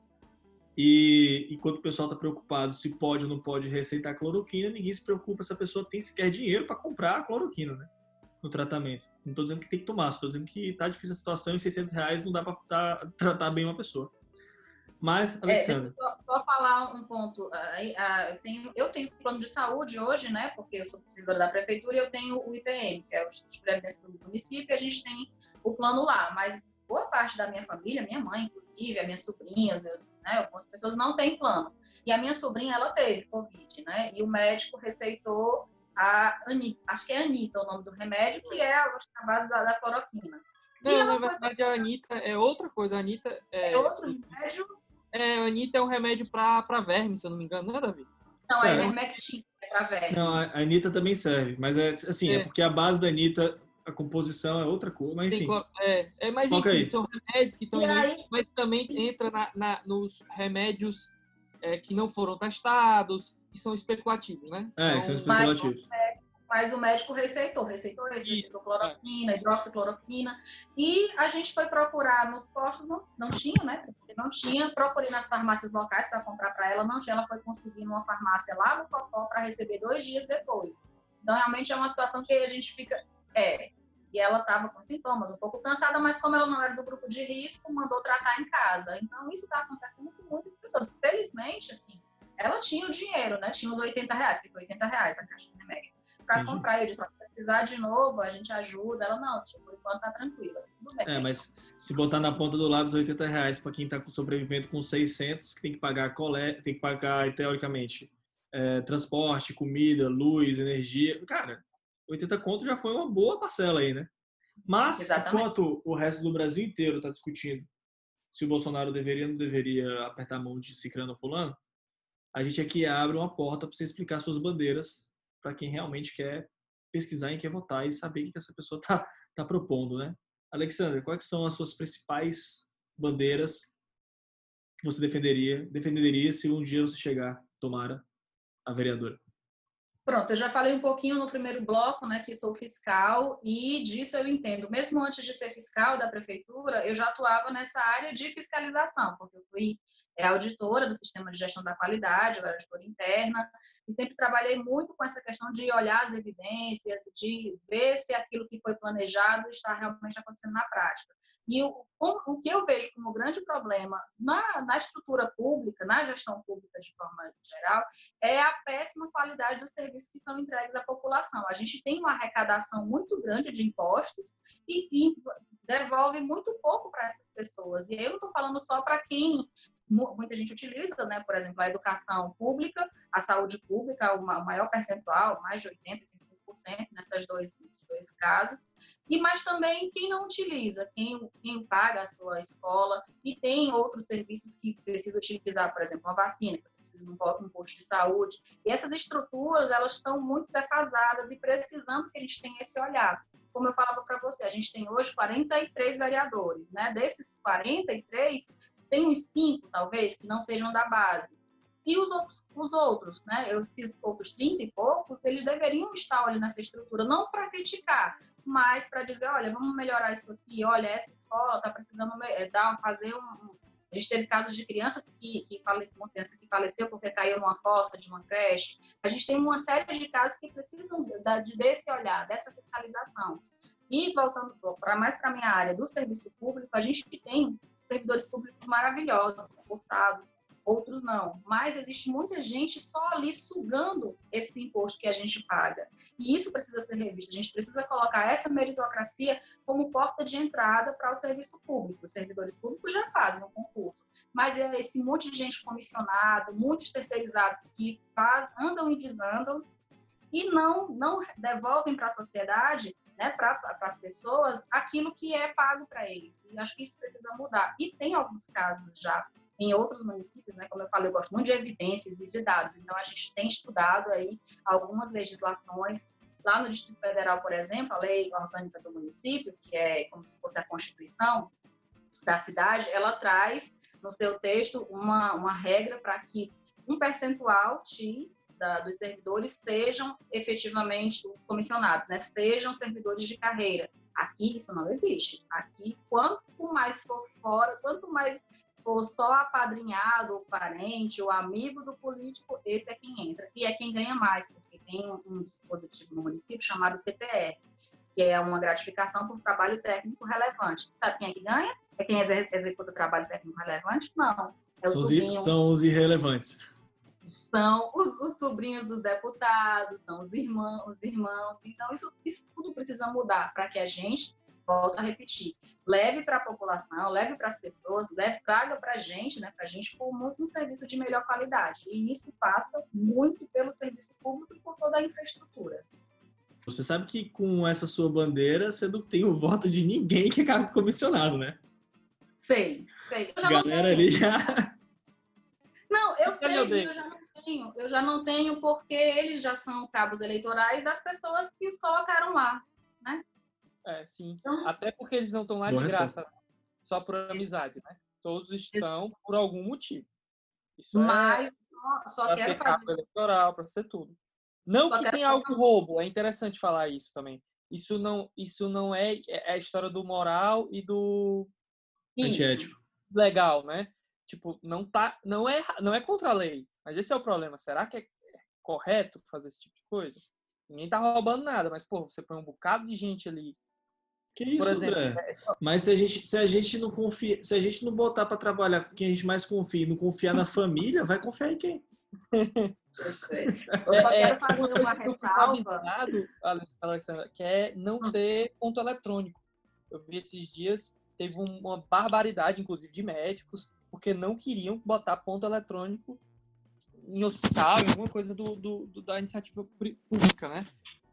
S1: E enquanto o pessoal está preocupado se pode ou não pode receitar cloroquina, ninguém se preocupa se a pessoa tem sequer dinheiro para comprar a cloroquina, né? No tratamento. Não estou dizendo que tem que tomar, estou dizendo que está difícil a situação e 600 reais não dá para tá, tratar bem uma pessoa. Mas, Alexandre.
S2: É, só, falar um ponto. eu, tenho, eu tenho plano de saúde hoje, né? Porque eu sou servidora da prefeitura e eu tenho o IPM, que é o Instituto de Previdência do município, e a gente tem o plano lá. Mas boa parte da minha família, minha mãe, inclusive, a minha sobrinha, meus, né, algumas pessoas não têm plano. E a minha sobrinha, ela teve Covid, né? E o médico receitou a Anitta, acho que é Anitta o nome do remédio, que é a base da, da cloroquina.
S4: Não, na verdade foi... a Anitta é outra coisa. A Anitta
S2: é. É outro remédio?
S4: É, a Anitta é um remédio para verme, se eu não me engano, não é, Davi?
S2: Não, é, é Ivermectin, é para verme.
S1: Não, a Anitta também serve, mas é assim, é. é porque a base da Anitta a composição é outra coisa, mas enfim.
S4: É, é mas enfim, aí. são remédios que estão em mas também entra na, na nos remédios é, que não foram testados, que são especulativos, né?
S1: É, são, que são especulativos.
S2: Mas, mas o médico receitou, receitou esse, receitou cloroquina, é. hidroxicloroquina, e a gente foi procurar nos postos, não, não tinha, né? Não tinha, procurei nas farmácias locais para comprar para ela, não tinha, ela foi conseguir numa farmácia lá no Cocó para receber dois dias depois. Então, realmente é uma situação que a gente fica, é, e ela estava com sintomas, um pouco cansada, mas como ela não era do grupo de risco, mandou tratar em casa. Então, isso está acontecendo com muitas pessoas. Felizmente, assim, ela tinha o dinheiro, né? Tinha os 80 reais, que foi 80 reais a caixa de remédio, para comprar. Eu disse, se precisar de novo, a gente ajuda. Ela, não, tipo, por enquanto tá tranquila. Tudo bem.
S1: É, mas se botar na ponta do lápis 80 reais para quem está sobrevivendo com 600, que tem que pagar colé, tem que pagar, teoricamente, é, transporte, comida, luz, energia. Cara, 80 conto já foi uma boa parcela aí, né? Mas, Exatamente. enquanto o resto do Brasil inteiro está discutindo se o Bolsonaro deveria ou não deveria apertar a mão de Cicrano ou Fulano, a gente aqui abre uma porta para você explicar suas bandeiras para quem realmente quer pesquisar e quer votar e saber o que essa pessoa está tá propondo, né? Alexandre, quais são as suas principais bandeiras que você defenderia, defenderia se um dia você chegar, tomara, a vereadora?
S2: Pronto, eu já falei um pouquinho no primeiro bloco, né, que sou fiscal e disso eu entendo. Mesmo antes de ser fiscal da prefeitura, eu já atuava nessa área de fiscalização, porque eu fui é, auditora do sistema de gestão da qualidade, eu era auditora interna, e sempre trabalhei muito com essa questão de olhar as evidências, de ver se aquilo que foi planejado está realmente acontecendo na prática. E o, o que eu vejo como grande problema na, na estrutura pública, na gestão pública de forma geral, é a péssima qualidade dos serviços que são entregues à população. A gente tem uma arrecadação muito grande de impostos e, e devolve muito pouco para essas pessoas. E eu não estou falando só para quem muita gente utiliza, né? Por exemplo, a educação pública, a saúde pública, o maior percentual, mais de 80, 85% nessas dois, nesses dois casos. E mas também quem não utiliza, quem, quem paga a sua escola e tem outros serviços que precisa utilizar, por exemplo, uma vacina, que você precisa de um posto de saúde. E essas estruturas, elas estão muito defasadas e precisando que a gente tenha esse olhar como eu falava para você, a gente tem hoje 43 vereadores, né? Desses 43, tem uns cinco, talvez, que não sejam da base. E os outros, os outros, né? Esses outros 30 e poucos, eles deveriam estar ali nessa estrutura, não para criticar, mas para dizer, olha, vamos melhorar isso aqui, olha, essa escola está precisando eh, dar, fazer um... A gente teve casos de crianças que, que fale, uma criança que faleceu porque caiu numa fossa de uma creche. A gente tem uma série de casos que precisam de, desse olhar, dessa fiscalização. E voltando para mais para a minha área do serviço público, a gente tem servidores públicos maravilhosos, concursados, outros não. Mas existe muita gente só ali sugando esse imposto que a gente paga. E isso precisa ser revisto. A gente precisa colocar essa meritocracia como porta de entrada para o serviço público. Os servidores públicos já fazem um concurso, mas é esse monte de gente comissionado, muitos terceirizados que andam e desandam e não, não devolvem para a sociedade né, para as pessoas aquilo que é pago para ele. E acho que isso precisa mudar. E tem alguns casos já em outros municípios, né, como eu falei, eu gosto muito de evidências e de dados. Então a gente tem estudado aí algumas legislações lá no Distrito Federal, por exemplo, a lei orgânica do município, que é como se fosse a constituição da cidade, ela traz no seu texto uma, uma regra para que um percentual X da, dos servidores sejam efetivamente os comissionados, né? sejam servidores de carreira. Aqui isso não existe. Aqui, quanto mais for fora, quanto mais for só apadrinhado, ou parente, ou amigo do político, esse é quem entra. E é quem ganha mais, porque tem um dispositivo no município chamado PTR, que é uma gratificação por trabalho técnico relevante. Sabe quem é que ganha? É quem executa trabalho técnico relevante? Não. É
S1: são, os, são os irrelevantes
S2: são os, os, sobrinhos dos deputados, são os irmãos, os irmãos. Então, isso, isso tudo precisa mudar para que a gente, volta a repetir, leve para a população, leve para as pessoas, leve, traga para a gente, né, para a gente como um serviço de melhor qualidade. E isso passa muito pelo serviço público e por toda a infraestrutura.
S1: Você sabe que com essa sua bandeira você não tem o voto de ninguém que é cargo comissionado, né?
S2: Sei, sei.
S1: Eu já Galera ali já.
S2: Não, eu sei, eu já não tenho. Eu já não tenho porque eles já são cabos eleitorais das pessoas que os colocaram lá, né?
S4: É, sim. Então, Até porque eles não estão lá de graça, só por amizade, né? Todos estão por algum motivo.
S2: Isso é Mas é só, só quero fazer.
S4: eleitoral, para ser tudo. Não só que tenha algo roubo, é interessante falar isso também. Isso não, isso não é, é a história do moral e do
S1: antiético.
S4: Legal, né? Tipo, não tá, não é, não é contra a lei. Mas esse é o problema. Será que é correto fazer esse tipo de coisa? Ninguém tá roubando nada, mas pô, você põe um bocado de gente ali
S1: que isso, Por exemplo, André? É Mas se a gente, se a gente não confia, se a gente não botar para trabalhar com quem a gente mais confia, não confiar na família, vai confiar em quem? (laughs)
S2: Eu só é, quero fazer uma ressalva.
S4: Alexandra, que é não hum. ter ponto eletrônico. Eu vi esses dias, teve uma barbaridade, inclusive, de médicos, porque não queriam botar ponto eletrônico em hospital, em alguma coisa do, do, do da iniciativa pública, né?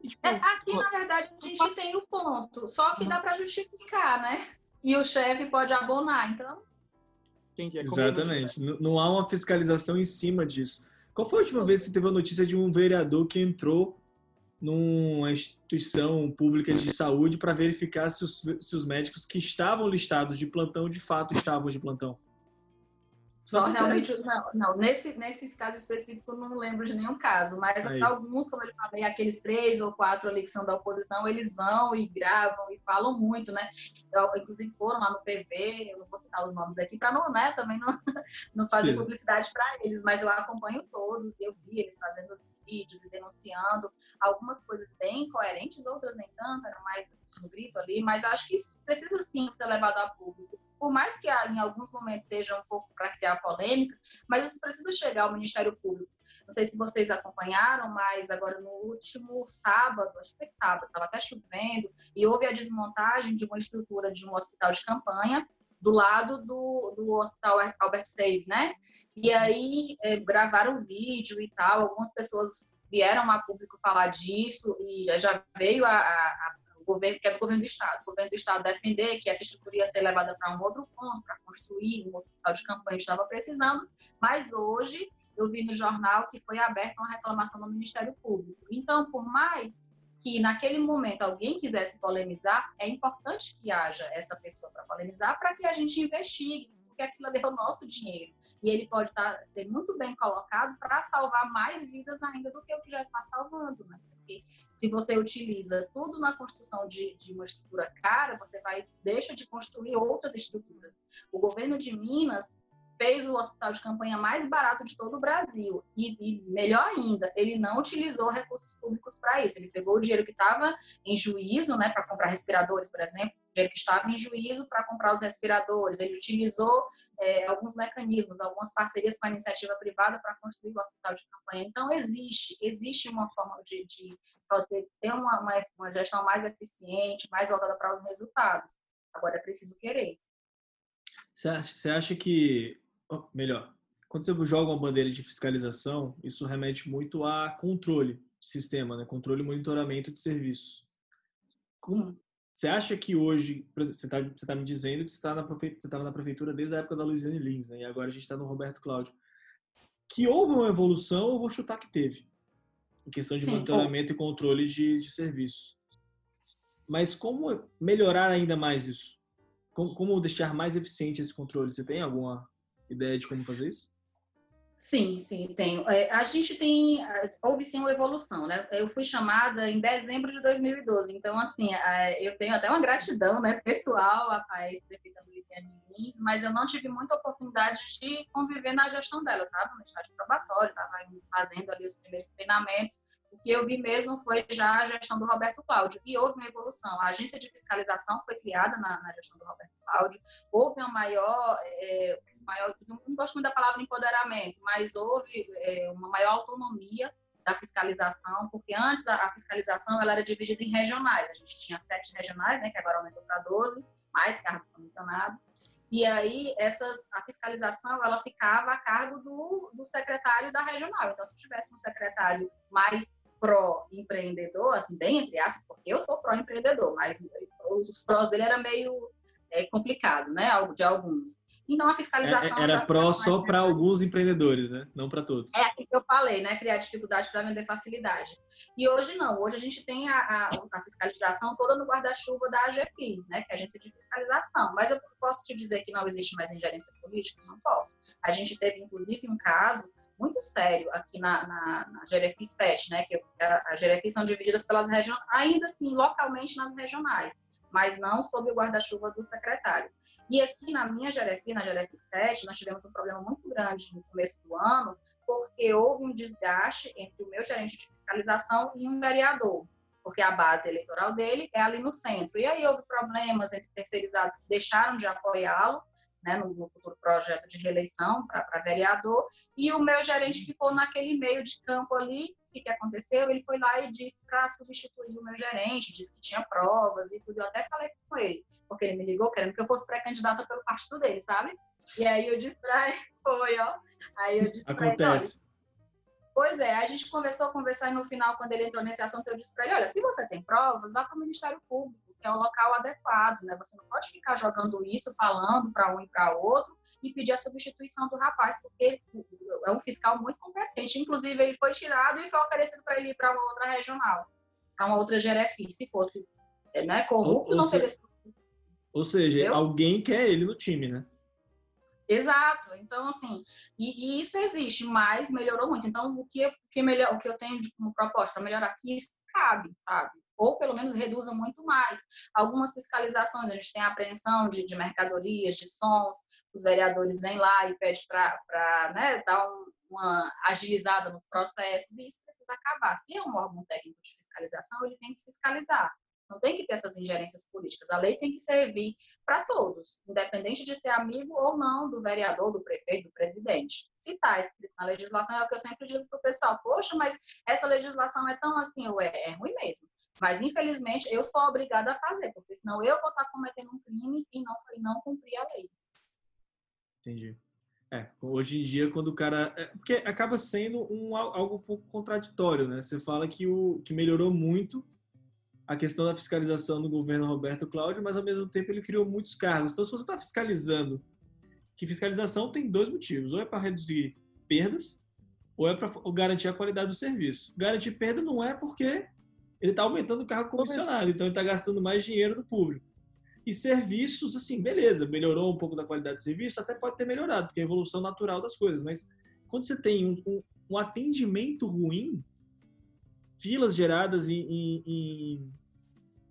S2: tipo, é, aqui, na verdade, a gente tem o ponto, só que dá para justificar, né? E o chefe pode abonar, então.
S1: Entendi, é Exatamente. Não, não há uma fiscalização em cima disso. Qual foi a última vez que você teve a notícia de um vereador que entrou numa instituição pública de saúde para verificar se os, se os médicos que estavam listados de plantão de fato estavam de plantão?
S2: Só realmente, não, não, nesse, nesses casos específicos não lembro de nenhum caso, mas Aí. alguns, como eu falei, aqueles três ou quatro ali que são da oposição, eles vão e gravam e falam muito, né? Eu, inclusive foram lá no PV, eu não vou citar os nomes aqui para não, né, também não, (laughs) não fazer Sim. publicidade para eles, mas eu acompanho todos e eu vi eles fazendo os vídeos e denunciando algumas coisas bem coerentes, outras nem tanto, era mais no grito ali, mas acho que isso precisa sim ser levado a público por mais que em alguns momentos seja um pouco para criar polêmica, mas isso precisa chegar ao Ministério Público. Não sei se vocês acompanharam, mas agora no último sábado, acho que foi sábado, estava até chovendo, e houve a desmontagem de uma estrutura de um hospital de campanha do lado do, do Hospital Albert Save, né? E aí é, gravaram vídeo e tal, algumas pessoas vieram a público falar disso e já veio a, a, o governo, que é do governo do Estado. O governo do Estado defender que essa estrutura ia ser levada para um outro ponto, para construir um hospital de campanha que estava precisando, mas hoje eu vi no jornal que foi aberta uma reclamação no Ministério Público. Então, por mais que naquele momento alguém quisesse polemizar, é importante que haja essa pessoa para polemizar, para que a gente investigue, porque aquilo é o nosso dinheiro. E ele pode tá, ser muito bem colocado para salvar mais vidas ainda do que o que já está salvando. Né? Porque se você utiliza tudo na construção de, de, uma estrutura cara, você vai deixa de construir outras estruturas. O governo de Minas fez o hospital de campanha mais barato de todo o Brasil. E, e melhor ainda, ele não utilizou recursos públicos para isso. Ele pegou o dinheiro que estava em juízo, né, para comprar respiradores, por exemplo, o dinheiro que estava em juízo para comprar os respiradores. Ele utilizou é, alguns mecanismos, algumas parcerias com a iniciativa privada para construir o hospital de campanha. Então, existe, existe uma forma de, de fazer, ter uma, uma, uma gestão mais eficiente, mais voltada para os resultados. Agora, é preciso querer.
S1: Você acha, você acha que melhor, quando você joga uma bandeira de fiscalização, isso remete muito a controle sistema, né? controle e monitoramento de serviços. Como, você acha que hoje, você está tá me dizendo que você tá estava na prefeitura desde a época da Luiziane Lins, né? e agora a gente está no Roberto Cláudio. Que houve uma evolução, eu vou chutar que teve, em questão de Sim, monitoramento e controle de, de serviços. Mas como melhorar ainda mais isso? Como, como deixar mais eficiente esse controle? Você tem alguma ideia de como fazer isso?
S2: Sim, sim, tenho. É, a gente tem, houve sim uma evolução, né? Eu fui chamada em dezembro de 2012, então, assim, eu tenho até uma gratidão, né, pessoal à ex-prefeita Luciane Lins, mas eu não tive muita oportunidade de conviver na gestão dela, estava no estágio probatório, estava fazendo ali os primeiros treinamentos, o que eu vi mesmo foi já a gestão do Roberto Cláudio, e houve uma evolução. A agência de fiscalização foi criada na, na gestão do Roberto Cláudio, houve uma maior... É, maior, não gosto muito da palavra empoderamento, mas houve é, uma maior autonomia da fiscalização, porque antes a, a, fiscalização ela era dividida em regionais. A gente tinha sete regionais, né, que agora aumentou para 12, mais cargos comissionados. E aí essas, a fiscalização ela ficava a cargo do, do secretário da regional. Então, se tivesse um secretário mais pró-empreendedor, assim, bem entre aspas, porque eu sou pró-empreendedor, mas os prós dele era meio é, complicado, né, de alguns. Então, a fiscalização...
S1: É, era pró só para alguns empreendedores, né? Não para todos.
S2: É aquilo que eu falei, né? Criar dificuldade para vender facilidade. E hoje não. Hoje a gente tem a, a, a fiscalização toda no guarda-chuva da AGFI, né? Que é a Agência de Fiscalização. Mas eu posso te dizer que não existe mais ingerência política? Não posso. A gente teve, inclusive, um caso muito sério aqui na, na, na GRFI 7, né? Que a, a GRFI são divididas pelas regiões, ainda assim, localmente nas regionais mas não sob o guarda-chuva do secretário. E aqui na minha GRF, na GRF 7, nós tivemos um problema muito grande no começo do ano, porque houve um desgaste entre o meu gerente de fiscalização e um vereador, porque a base eleitoral dele é ali no centro. E aí houve problemas entre terceirizados que deixaram de apoiá-lo, né, no, no, futuro projeto de reeleição para vereador, e o meu gerente ficou naquele meio de campo ali. O que, que aconteceu? Ele foi lá e disse para substituir o meu gerente, disse que tinha provas e tudo. Eu até falei com ele, porque ele me ligou querendo que eu fosse pré-candidata pelo partido dele, sabe? E aí eu disse para ele, (laughs) foi, ó. Aí eu disse
S1: para ele,
S2: Pois é, a gente conversou, conversar e no final, quando ele entrou nesse assunto, eu disse para ele, olha, se você tem provas, vá para o Ministério Público é o local adequado, né? Você não pode ficar jogando isso, falando para um e para outro e pedir a substituição do rapaz, porque é um fiscal muito competente. Inclusive, ele foi tirado e foi oferecido para ele ir para uma outra regional, para uma outra GRFI. Se fosse né, corrupto, ou, ou não teria. Se...
S1: Ou seja, Entendeu? alguém quer ele no time, né?
S2: Exato. Então, assim, e, e, isso existe, mas melhorou muito. Então, o que, o que, melhor, o que eu tenho como proposta para melhorar aqui, isso cabe, sabe? Ou pelo menos reduzam muito mais. Algumas fiscalizações, a gente tem a apreensão de, de mercadorias, de sons, os vereadores vêm lá e pedem para né, dar um, uma agilizada nos processos, e isso precisa acabar. Se é um órgão técnico de fiscalização, ele tem que fiscalizar. Não tem que ter essas ingerências políticas. A lei tem que servir para todos, independente de ser amigo ou não do vereador, do prefeito, do presidente. Se está escrito na legislação, é o que eu sempre digo para o pessoal: poxa, mas essa legislação é tão assim, ué, é ruim mesmo. Mas, infelizmente, eu sou obrigada a fazer, porque senão eu vou estar cometendo um crime e não, e não cumprir a lei.
S1: Entendi. É, hoje em dia, quando o cara. É, porque acaba sendo um, algo um pouco contraditório, né? Você fala que, o, que melhorou muito a questão da fiscalização no governo Roberto Cláudio, mas ao mesmo tempo ele criou muitos cargos. Então, se você está fiscalizando, que fiscalização tem dois motivos: ou é para reduzir perdas, ou é para garantir a qualidade do serviço. Garantir perda não é porque ele está aumentando o carro comissionado, então ele está gastando mais dinheiro do público. E serviços, assim, beleza, melhorou um pouco da qualidade do serviço, até pode ter melhorado, porque é a evolução natural das coisas, mas quando você tem um, um, um atendimento ruim, filas geradas em, em, em,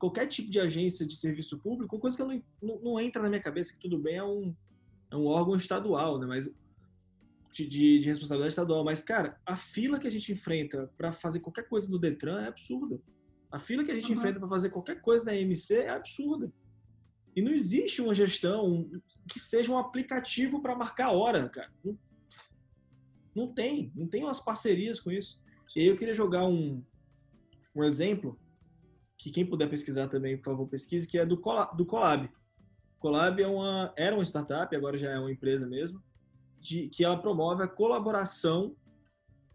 S1: qualquer tipo de agência de serviço público, coisa que não, não, não, entra na minha cabeça, que tudo bem, é um, é um órgão estadual, né? Mas de, de, de responsabilidade estadual. Mas, cara, a fila que a gente enfrenta para fazer qualquer coisa no Detran é absurda. A fila que a gente uhum. enfrenta para fazer qualquer coisa na MC é absurda. E não existe uma gestão que seja um aplicativo para marcar a hora, cara. Não, não tem. Não tem umas parcerias com isso. E aí eu queria jogar um, um exemplo, que quem puder pesquisar também, por favor, pesquise, que é do Colab. Do Colab. Colab é uma, era uma startup, agora já é uma empresa mesmo, de, que ela promove a colaboração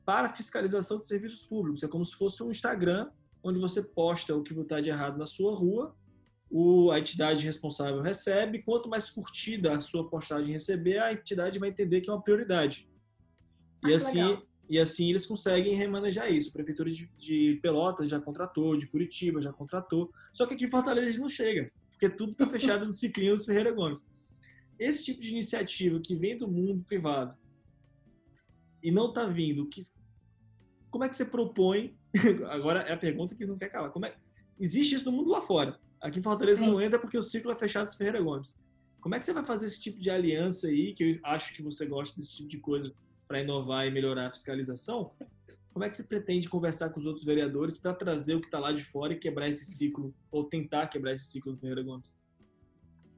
S1: para fiscalização de serviços públicos. É como se fosse um Instagram onde você posta o que está de errado na sua rua, o, a entidade responsável recebe, quanto mais curtida a sua postagem receber, a entidade vai entender que é uma prioridade. Ah, e assim, e assim eles conseguem remanejar isso. A Prefeitura de, de, Pelotas já contratou, de Curitiba já contratou, só que aqui em Fortaleza não chega, porque tudo está fechado no ciclinho dos Ferreira Gomes. Esse tipo de iniciativa que vem do mundo privado e não está vindo, que, como é que você propõe (laughs) Agora é a pergunta que não quer calar. Como é... Existe isso no mundo lá fora. Aqui em Fortaleza Sim. não entra porque o ciclo é fechado dos Ferreira Gomes. Como é que você vai fazer esse tipo de aliança aí, que eu acho que você gosta desse tipo de coisa para inovar e melhorar a fiscalização? Como é que você pretende conversar com os outros vereadores para trazer o que está lá de fora e quebrar esse ciclo, ou tentar quebrar esse ciclo do Ferreira Gomes?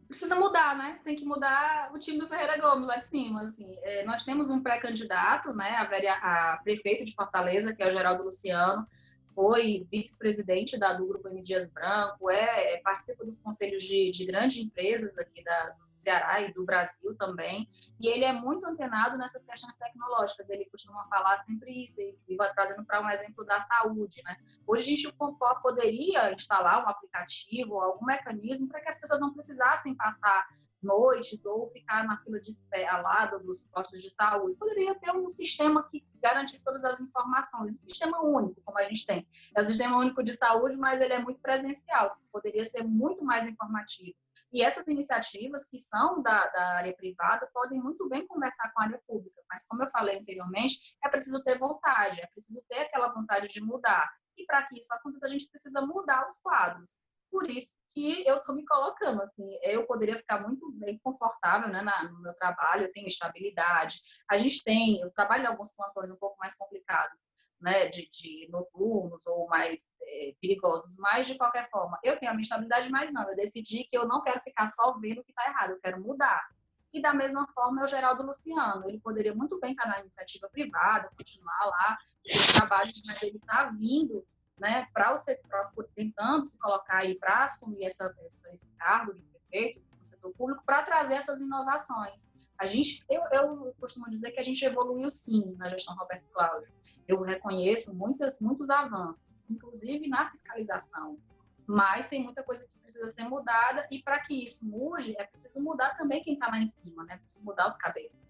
S2: precisa mudar, né? Tem que mudar o time do Ferreira Gomes lá de cima. Assim. É, nós temos um pré-candidato, né? A, verea, a prefeito de Fortaleza, que é o Geraldo Luciano, foi vice-presidente da, do Grupo M. Dias Branco, é, é, participa dos conselhos de, de grandes empresas aqui da, do Ceará e do Brasil também, e ele é muito antenado nessas questões tecnológicas. Ele costuma falar sempre isso, e vai trazendo para um exemplo da saúde, né? Hoje a gente poderia instalar um aplicativo, algum mecanismo para que as pessoas não precisassem passar noites ou ficar na fila de espera lado dos postos de saúde. Poderia ter um sistema que garantisse todas as informações, um sistema único, como a gente tem. É o sistema único de saúde, mas ele é muito presencial, poderia ser muito mais informativo. E essas iniciativas que são da, da área privada podem muito bem conversar com a área pública, mas como eu falei anteriormente, é preciso ter vontade, é preciso ter aquela vontade de mudar. E para que isso aconteça, a gente precisa mudar os quadros. Por isso que eu estou me colocando, assim, eu poderia ficar muito bem confortável né, na, no meu trabalho, eu tenho estabilidade, a gente tem, eu trabalho em alguns plantões um pouco mais complicados, né, de, de noturnos ou mais é, perigosos, mas de qualquer forma, eu tenho a minha estabilidade, mas não, eu decidi que eu não quero ficar só vendo o que está errado, eu quero mudar. E da mesma forma é o Geraldo Luciano, ele poderia muito bem estar na iniciativa privada, continuar lá, o trabalho, mas ele está vindo né, para o setor, tentando se colocar aí para assumir essa, essa, esse cargo de prefeito no setor público, para trazer essas inovações. A gente, eu, eu costumo dizer que a gente evoluiu sim na gestão Roberto Cláudio. Eu reconheço muitas, muitos avanços, inclusive na fiscalização, mas tem muita coisa que precisa ser mudada e para que isso mude, é preciso mudar também quem está lá em cima, né? Preciso mudar os cabeças.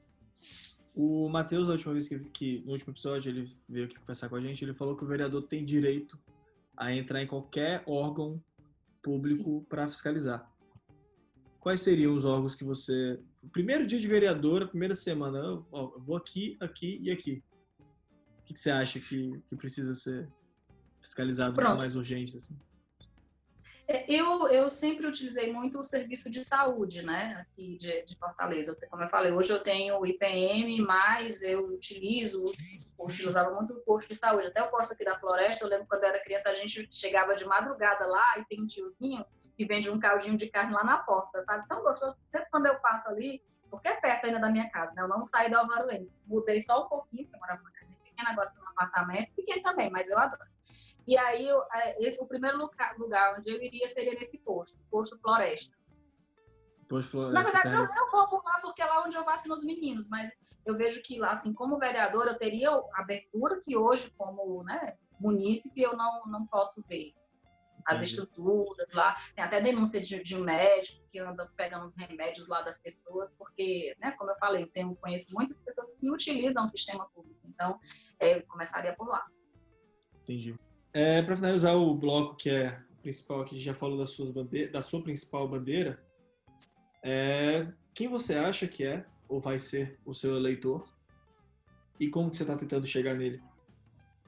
S1: O Matheus, a última vez que, que, no último episódio, ele veio aqui conversar com a gente, ele falou que o vereador tem direito a entrar em qualquer órgão público para fiscalizar. Quais seriam os órgãos que você. Primeiro dia de vereador, a primeira semana, eu, ó, eu vou aqui, aqui e aqui. O que, que você acha que, que precisa ser fiscalizado Pronto. mais urgente? Assim?
S2: É, eu, eu sempre utilizei muito o serviço de saúde, né, aqui de, de Fortaleza. Como eu falei, hoje eu tenho o IPM, mas eu utilizo usava muito o posto de saúde. Até o posto aqui da Floresta, eu lembro quando eu era criança, a gente chegava de madrugada lá e tem um tiozinho que vende um caldinho de carne lá na porta, sabe? Tão gostoso. Sempre quando eu passo ali, porque é perto ainda da minha casa, né? Eu não saí do Alvaruense. Mudei só um pouquinho, porque eu morava numa casa pequena, agora estou num apartamento pequeno também, mas eu adoro. E aí, é, esse, o primeiro lugar, lugar onde eu iria seria nesse posto, posto Floresta.
S1: Posto Floresta.
S2: Na verdade, eu não vou por lá porque é lá onde eu vacino os meninos, mas eu vejo que lá, assim, como vereador, eu teria abertura que hoje, como né, munícipe, eu não, não posso ver. As estruturas lá, tem até denúncia de, de um médico que anda pegando os remédios lá das pessoas, porque, né, como eu falei, eu tenho, conheço muitas pessoas que utilizam o sistema público, então é, eu começaria por lá.
S1: Entendi. É, para finalizar o bloco que é principal aqui, já falou das suas da sua principal bandeira. É, quem você acha que é ou vai ser o seu eleitor e como que você está tentando chegar nele?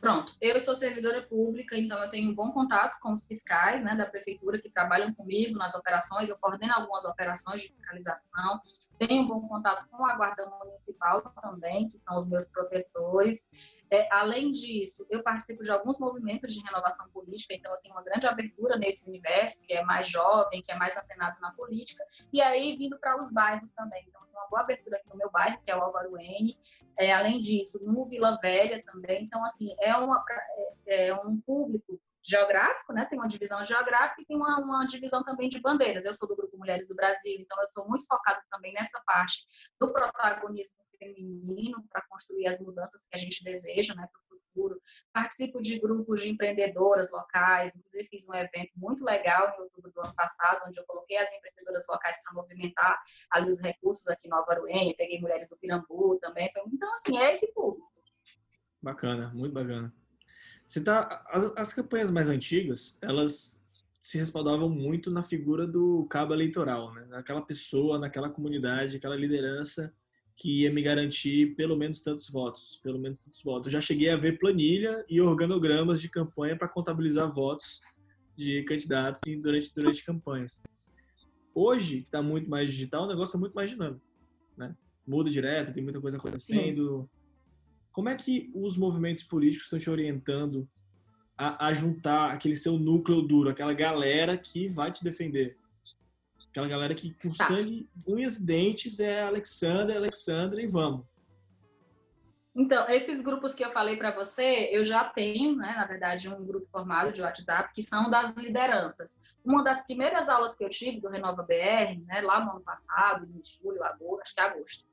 S2: Pronto, eu sou servidora pública, então eu tenho um bom contato com os fiscais né, da prefeitura que trabalham comigo nas operações, eu coordeno algumas operações de fiscalização, tenho um bom contato com a Guarda Municipal também, que são os meus protetores. É, além disso, eu participo de alguns movimentos de renovação política, então eu tenho uma grande abertura nesse universo, que é mais jovem, que é mais apenado na política, e aí vindo para os bairros também. Então, uma boa abertura aqui no meu bairro, que é o Álvaro N. É, além disso, no Vila Velha também. Então, assim, é, uma, é, é um público geográfico, né? Tem uma divisão geográfica e tem uma, uma, divisão também de bandeiras. Eu sou do Grupo Mulheres do Brasil, então eu sou muito focada também nessa parte do protagonismo feminino para construir as mudanças que a gente deseja, né, para o futuro. Participo de grupos de empreendedoras locais, inclusive fiz um evento muito legal em outubro do ano passado, onde eu coloquei as empreendedoras locais para movimentar ali os recursos aqui no Alvaruene, peguei mulheres do Pirambu também. Então, assim, é esse público.
S1: Bacana, muito bacana. Você tá, as, as campanhas mais antigas, elas se respaldavam muito na figura do cabo eleitoral, né? naquela pessoa, naquela comunidade, aquela liderança que ia me garantir pelo menos tantos votos, pelo menos tantos votos. Eu já cheguei a ver planilha e organogramas de campanha para contabilizar votos de candidatos durante durante campanhas. Hoje, que está muito mais digital, o negócio é muito mais dinâmico, né? Muda direto, tem muita coisa acontecendo. Como é que os movimentos políticos estão te orientando a, a, juntar aquele seu núcleo duro, aquela galera que vai te defender? Aquela galera que com tá. sangue, unhas e dentes é Alexandre, Alexandre e vamos.
S2: Então, esses grupos que eu falei para você, eu já tenho, né, na verdade, um grupo formado de WhatsApp que são das lideranças. Uma das primeiras aulas que eu tive do Renova BR, né, lá no ano passado, em julho, agosto, acho que é agosto,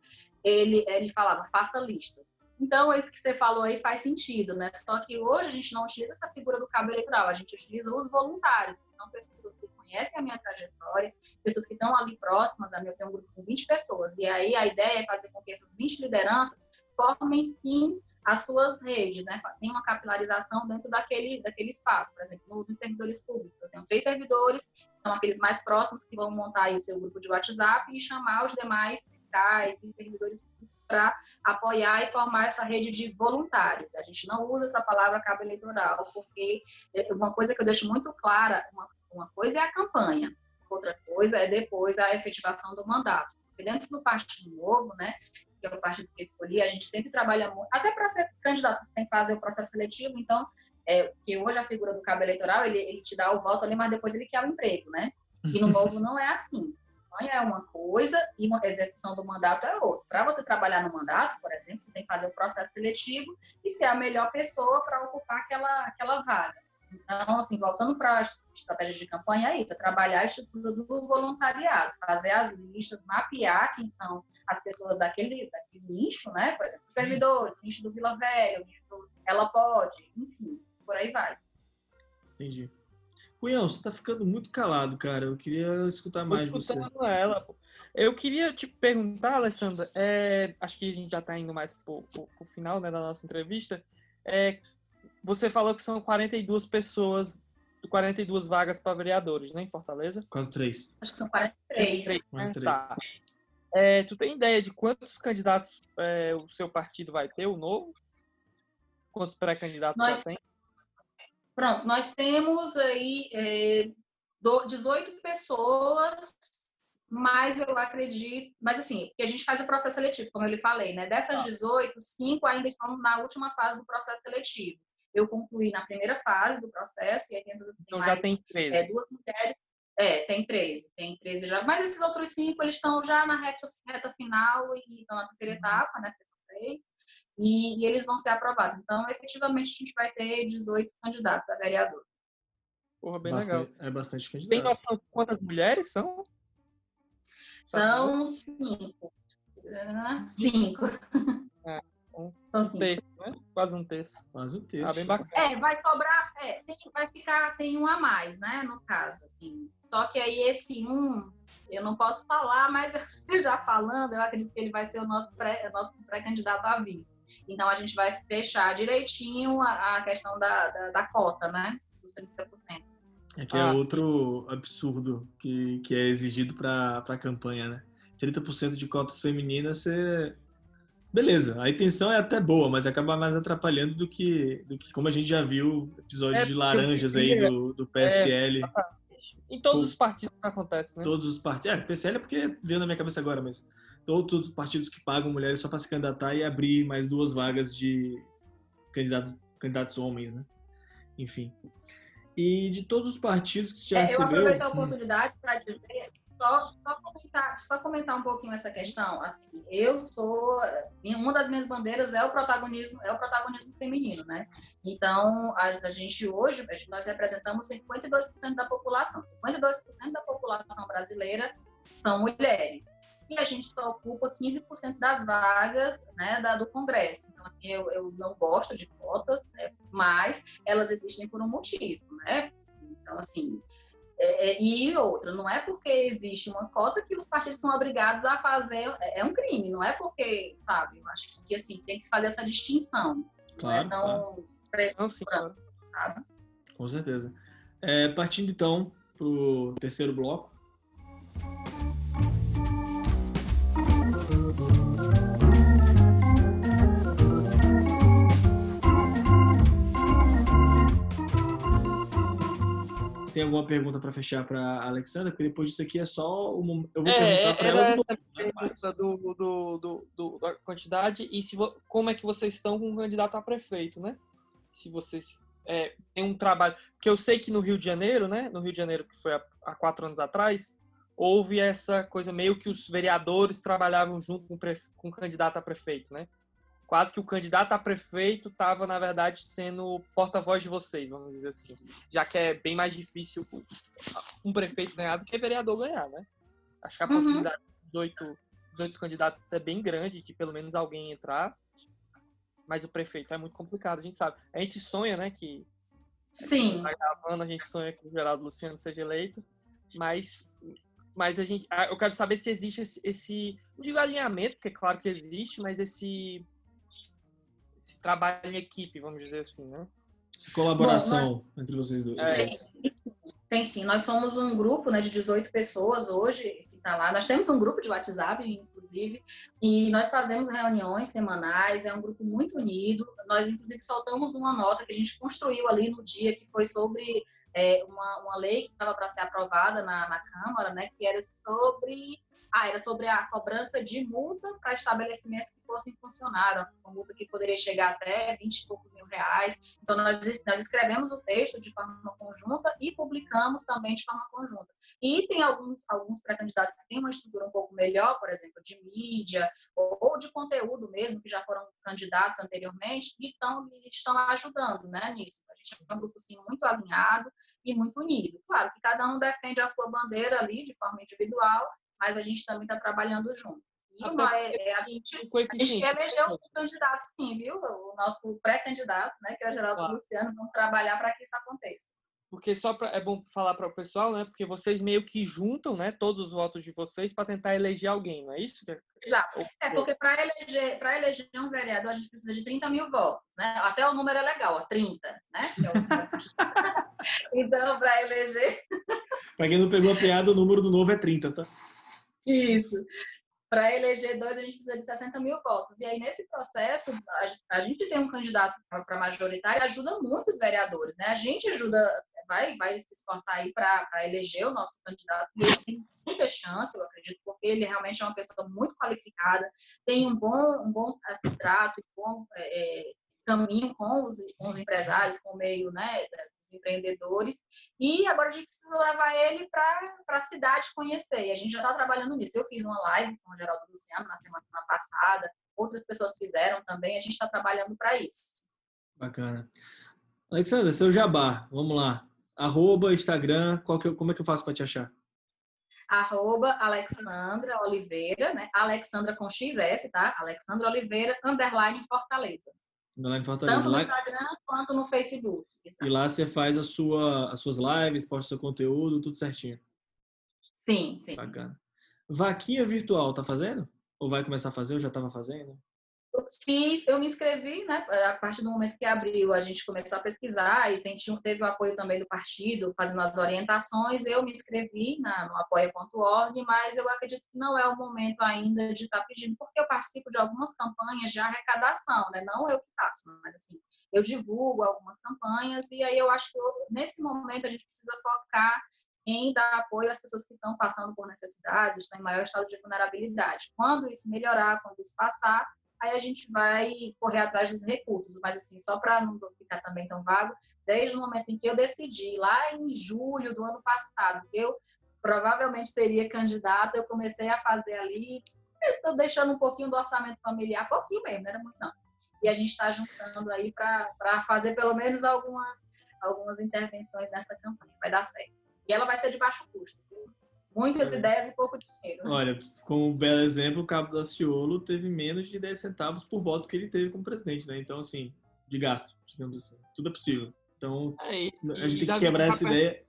S2: ele, ele falava, faça listas. Então, esse que você falou aí faz sentido, né? Só que hoje a gente não utiliza essa figura do cabo eleitoral, a gente utiliza os voluntários, que são pessoas que conhecem a minha trajetória, pessoas que estão ali próximas a mim. Eu tenho um grupo com 20 pessoas, e aí a ideia é fazer com que essas 20 lideranças formem, sim, as suas redes, né? Tem uma capilarização dentro daquele, daquele espaço. Por exemplo, nos servidores públicos, eu tenho três servidores, que são aqueles mais próximos que vão montar o seu grupo de WhatsApp e chamar os demais fiscais e servidores públicos para apoiar e formar essa rede de voluntários. A gente não usa essa palavra cabo eleitoral, porque é, uma coisa que eu deixo muito clara, uma, uma coisa é a campanha, outra coisa é depois a efetivação do mandato. Porque dentro do Partido Novo, né, que é o partido que eu escolhi, a gente sempre trabalha muito, até para ser candidato, você tem que fazer o processo seletivo, então, é, que hoje a figura do cabo eleitoral, ele, ele te dá o voto ali, mas depois ele quer o emprego, né? E no (laughs) novo não é assim. Campanha é uma coisa e uma execução do mandato é outra. Para você trabalhar no mandato, por exemplo, você tem que fazer o processo seletivo e ser a melhor pessoa para ocupar aquela, aquela vaga. Então, assim, voltando para as estratégias de campanha, é isso, é trabalhar a estrutura do voluntariado, fazer as listas, mapear quem são as pessoas daquele, daquele nicho, né? Por exemplo, servidores, nicho do Vila Velha, nicho do Ela Pode, enfim, por aí vai.
S1: Entendi. Cunhão, você tá ficando muito calado, cara. Eu queria escutar mais você.
S4: ela. Eu queria te perguntar, Alessandra, é, acho que a gente já está indo mais para o final né, da nossa entrevista. É, você falou que são 42 pessoas, 42 vagas para vereadores, né, em Fortaleza?
S1: 43.
S2: Acho que são 43.
S1: 43.
S4: Tá. É, tu tem ideia de quantos candidatos é, o seu partido vai ter, o novo? Quantos pré-candidatos
S2: Nós...
S4: já tem?
S2: Pronto, nós temos aí é, 18 pessoas, mas eu acredito, mas assim, porque a gente faz o processo seletivo, como eu lhe falei, né? Dessas 18, cinco ainda estão na última fase do processo seletivo. Eu concluí na primeira fase do processo, e aí tem,
S4: então
S2: mais,
S4: já tem três.
S2: É, duas mulheres. É, tem 13, tem 13 já. Mas esses outros cinco, eles estão já na reta, reta final e estão na terceira uhum. etapa, né? São três. E, e, eles vão ser aprovados. Então, efetivamente, a gente vai ter 18 candidatos a vereador.
S4: Porra, bem
S1: bastante,
S4: legal.
S1: É bastante candidato.
S4: Tem noção quantas mulheres são?
S2: São cinco. Cinco.
S4: É, um
S2: São cinco.
S4: Terço, né? Quase um terço.
S1: Quase um terço.
S4: Ah, bem bacana.
S2: É, vai sobrar, é, tem, vai ficar, tem um a mais, né, no caso, assim. Só que aí esse um, eu não posso falar, mas (laughs) já falando, eu acredito que ele vai ser o nosso pré, nosso pré-candidato a vice. Então, a gente vai fechar direitinho a, a questão da, da, da, cota, né? Dos 30%.
S1: É que é outro absurdo que, que é exigido para a campanha, né? 30% de cotas femininas, você... Beleza, a intenção é até boa, mas acaba mais atrapalhando do que, do que como a gente já viu, episódio é, de laranjas aí do, do PSL. É,
S4: em todos os partidos acontece, né?
S1: Todos os partidos. É, PSL é porque veio na minha cabeça agora, mas todos os partidos que pagam mulheres só para se candidatar e abrir mais duas vagas de candidatos, candidatos homens, né? Enfim. E de todos os partidos que já
S2: é,
S1: recebeu...
S2: Eu aproveito a oportunidade para dizer, só, só, comentar, só comentar um pouquinho essa questão. Assim, eu sou... Uma das minhas bandeiras é o protagonismo, é o protagonismo feminino, né? Então, a, a gente hoje, nós representamos 52% da população. 52% da população brasileira são mulheres e a gente só ocupa 15% das vagas né, da, do Congresso. Então, assim, eu, eu não gosto de cotas, né, mas elas existem por um motivo, né? Então, assim, é, é, e outra, não é porque existe uma cota que os partidos são obrigados a fazer, é, é um crime, não é porque, sabe, eu acho que, assim, tem que fazer essa distinção.
S1: Claro,
S2: não é tão
S1: claro.
S4: Não, sim, claro.
S2: sabe?
S1: Com certeza. É, partindo, então, para o terceiro bloco, tem alguma pergunta para fechar para Alexandra? Porque depois disso aqui é só eu vou é, perguntar para ela.
S4: Essa pergunta do, do, do, do, da quantidade e se como é que vocês estão com o candidato a prefeito, né? Se vocês é, tem um trabalho, porque eu sei que no Rio de Janeiro, né? No Rio de Janeiro que foi há, há quatro anos atrás, houve essa coisa meio que os vereadores trabalhavam junto com, com o candidato a prefeito, né? Quase que o candidato a prefeito estava, na verdade, sendo porta-voz de vocês, vamos dizer assim. Já que é bem mais difícil um prefeito ganhar do que vereador ganhar, né? Acho que a uhum. possibilidade de 18, 18 candidatos é bem grande, de pelo menos alguém entrar. Mas o prefeito é muito complicado, a gente sabe. A gente sonha, né, que.
S2: Sim.
S4: Tá gravando, a gente sonha que o Geraldo Luciano seja eleito, mas mas a gente, eu quero saber se existe esse, esse não digo alinhamento, porque é claro que existe, mas esse esse trabalho em equipe, vamos dizer assim, né?
S1: Essa colaboração Bom, entre vocês dois. É.
S2: Tem sim, nós somos um grupo né, de 18 pessoas hoje que está lá. Nós temos um grupo de WhatsApp, inclusive, e nós fazemos reuniões semanais, é um grupo muito unido. Nós, inclusive, soltamos uma nota que a gente construiu ali no dia que foi sobre é, uma, uma lei que estava para ser aprovada na, na Câmara, né, que era sobre ah, era sobre a cobrança de multa para estabelecimentos que fossem funcionar, uma multa que poderia chegar até 20 e poucos mil reais. Então, nós, nós escrevemos o texto de forma conjunta e publicamos também de forma conjunta. E tem alguns, alguns pré-candidatos que têm uma estrutura um pouco melhor, por exemplo, de mídia ou, ou de conteúdo mesmo, que já foram candidatos anteriormente, e estão, estão ajudando né, nisso. A gente é um grupo sim, muito alinhado e muito unido. Claro que cada um defende a sua bandeira ali de forma individual, mas a gente também está trabalhando junto. E uma, é, é, a, gente, a gente elegeu um candidato, sim, viu? O nosso pré-candidato, né, que é o Geraldo claro. Luciano, vamos trabalhar para que isso aconteça.
S4: Porque só pra, é bom falar para o pessoal, né? Porque vocês meio que juntam, né, todos os votos de vocês para tentar eleger alguém, não é isso?
S2: Exato. É porque para eleger, para eleger um vereador a gente precisa de 30 mil votos, né? Até o número é legal, ó, 30, né? É (laughs) então, para eleger.
S1: para quem não pegou a piada, o número do novo é 30, tá?
S2: Isso. Para eleger dois, a gente precisa de 60 mil votos. E aí, nesse processo, a, gente tem um candidato para majoritário, ajuda muito os vereadores, né? A gente ajuda, vai, vai se esforçar aí para eleger o nosso candidato. E ele tem muita chance, eu acredito, porque ele realmente é uma pessoa muito qualificada, tem um bom, um bom assim, trato, um bom é, é caminho com os, com os empresários, com o meio né, dos empreendedores, e agora a gente precisa levar ele para a cidade conhecer, e a gente já está trabalhando nisso. Eu fiz uma live com o Geraldo Luciano na semana passada, outras pessoas fizeram também, a gente está trabalhando para isso.
S1: Bacana. Alexandra, seu jabá, vamos lá. Arroba, Instagram, que, como é que eu faço para te achar?
S2: Arroba Alexandra Oliveira, né? Alexandra com XS, tá? Alexandra Oliveira, underline Fortaleza.
S1: Lá em Fortaleza.
S2: Tanto no Instagram quanto no Facebook.
S1: E lá você faz a sua, as suas lives, posta seu conteúdo, tudo certinho.
S2: Sim, sim.
S1: Bacana. Vaquinha virtual, tá fazendo? Ou vai começar a fazer, ou já estava fazendo?
S2: Fiz, eu me inscrevi, né? A partir do momento que abriu, a gente começou a pesquisar e tem, teve o apoio também do partido, fazendo as orientações. Eu me inscrevi na, no apoia.org, mas eu acredito que não é o momento ainda de estar tá pedindo, porque eu participo de algumas campanhas de arrecadação, né? Não eu que faço, mas assim, eu divulgo algumas campanhas e aí eu acho que eu, nesse momento a gente precisa focar em dar apoio às pessoas que estão passando por necessidade, estão em maior estado de vulnerabilidade. Quando isso melhorar, quando isso passar, aí a gente vai correr atrás dos recursos. Mas, assim, só para não ficar também tão vago, desde o momento em que eu decidi, lá em julho do ano passado, que eu provavelmente seria candidata, eu comecei a fazer ali, estou deixando um pouquinho do orçamento familiar, pouquinho mesmo, não era muito não. E a gente está juntando aí para fazer pelo menos algumas, algumas intervenções nessa campanha. Vai dar certo. E ela vai ser de baixo custo. Muitas é. ideias e pouco dinheiro.
S1: Olha, como um belo exemplo, o Cabo da Ciolo teve menos de 10 centavos por voto que ele teve como presidente, né? Então, assim, de gasto, digamos assim. Tudo é possível. Então, é, e, a gente tem que quebrar essa ideia.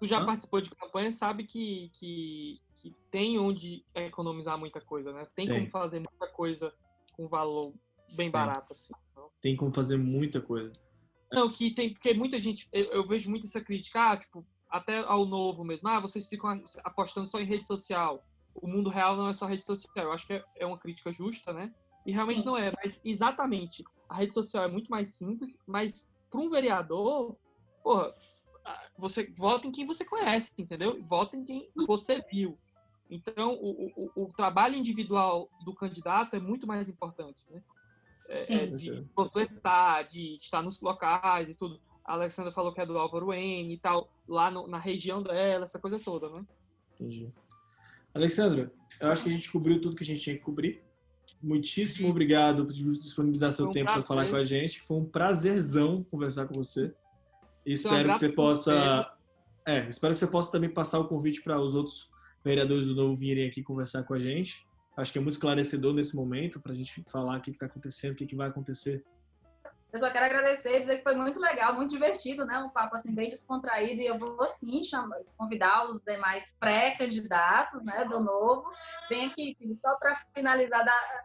S4: Tu já Hã? participou de campanha, sabe que, que, que tem onde economizar muita coisa, né? Tem, tem. como fazer muita coisa com valor bem barato, assim. Então.
S1: Tem como fazer muita coisa.
S4: Não, que tem, porque muita gente, eu, eu vejo muito essa crítica, ah, tipo, até ao novo mesmo, ah, vocês ficam apostando só em rede social. O mundo real não é só rede social. Eu acho que é, uma crítica justa, né? E realmente Sim. não é, mas exatamente, a rede social é muito mais simples, mas para um vereador, porra, você vota em quem você conhece, entendeu? Vota em quem você viu. Então, o, o, o trabalho individual do candidato é muito mais importante, né? É, é de completar, de estar nos locais e tudo. A Alexandra falou que é do Álvaro N e tal, lá no, na região dela, essa coisa toda, né?
S1: Entendi. Alexandra, eu acho que a gente cobriu tudo que a gente tinha que cobrir. muitíssimo obrigado por disponibilizar seu um tempo para falar com a gente. Foi um prazerzão conversar com você. E espero que você possa. É, espero que você possa também passar o convite para os outros vereadores do Novo virem aqui conversar com a gente. Acho que é muito esclarecedor nesse momento para a gente falar o que está acontecendo, o que, que vai acontecer
S2: eu só quero agradecer e dizer que foi muito legal, muito divertido, né? Um papo assim bem descontraído e eu vou sim chamar, convidar os demais pré-candidatos, né, do novo. Vem aqui, filho, só para finalizar da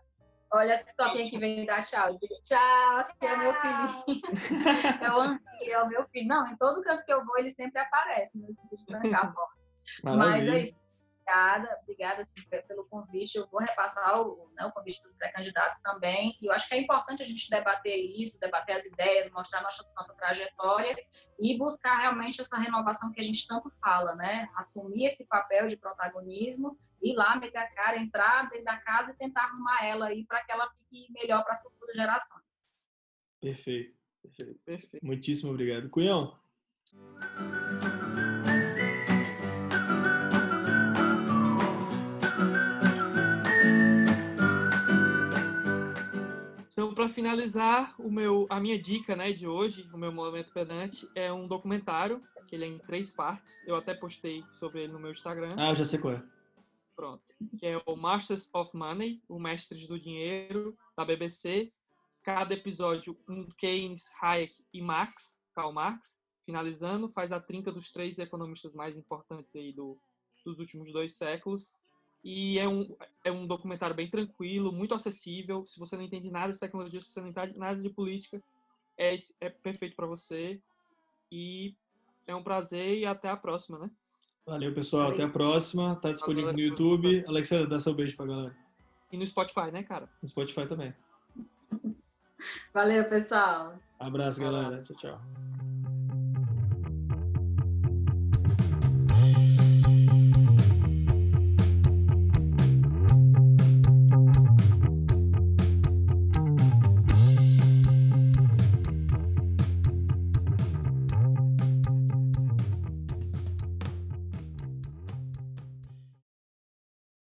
S2: Olha só quem que vem dar tchau. Tchau, acho que é meu filhinho. (laughs) é o é o meu filho. Não, em todo canto que eu vou, ele sempre aparece, de trancar a porta. Mas é isso obrigada, obrigada assim, pelo convite. Eu vou repassar o, né, o convite dos pré-candidatos também. E eu acho que é importante a gente debater isso, debater as ideias, mostrar nossa, nossa trajetória e buscar realmente essa renovação que a gente tanto fala, né? Assumir esse papel de protagonismo, ir lá, meter a cara, entrar dentro da casa e tentar arrumar ela aí para que ela fique melhor para as futuras gerações.
S1: Perfeito, perfeito, perfeito. Muitíssimo obrigado. Cunhão.
S4: Para finalizar, o meu, a minha dica né, de hoje, o meu momento pedante, é um documentário, que ele é em três partes. Eu até postei sobre ele no meu Instagram.
S1: Ah, eu já sei qual é.
S4: Pronto. Que é o Masters of Money, o Mestres do Dinheiro, da BBC. Cada episódio, um Keynes, Hayek e Marx, Karl Marx, finalizando, faz a trinca dos três economistas mais importantes aí do, dos últimos dois séculos. E é um, é um documentário bem tranquilo, muito acessível. Se você não entende nada de tecnologia, se você não entende nada de política, é, é perfeito para você. E é um prazer e até a próxima, né?
S1: Valeu, pessoal. Até a próxima. Tá disponível no YouTube. Alexandre, dá seu beijo pra galera.
S4: E no Spotify, né, cara?
S1: No Spotify também.
S2: Valeu, pessoal.
S1: Abraço, galera. Tchau, tchau.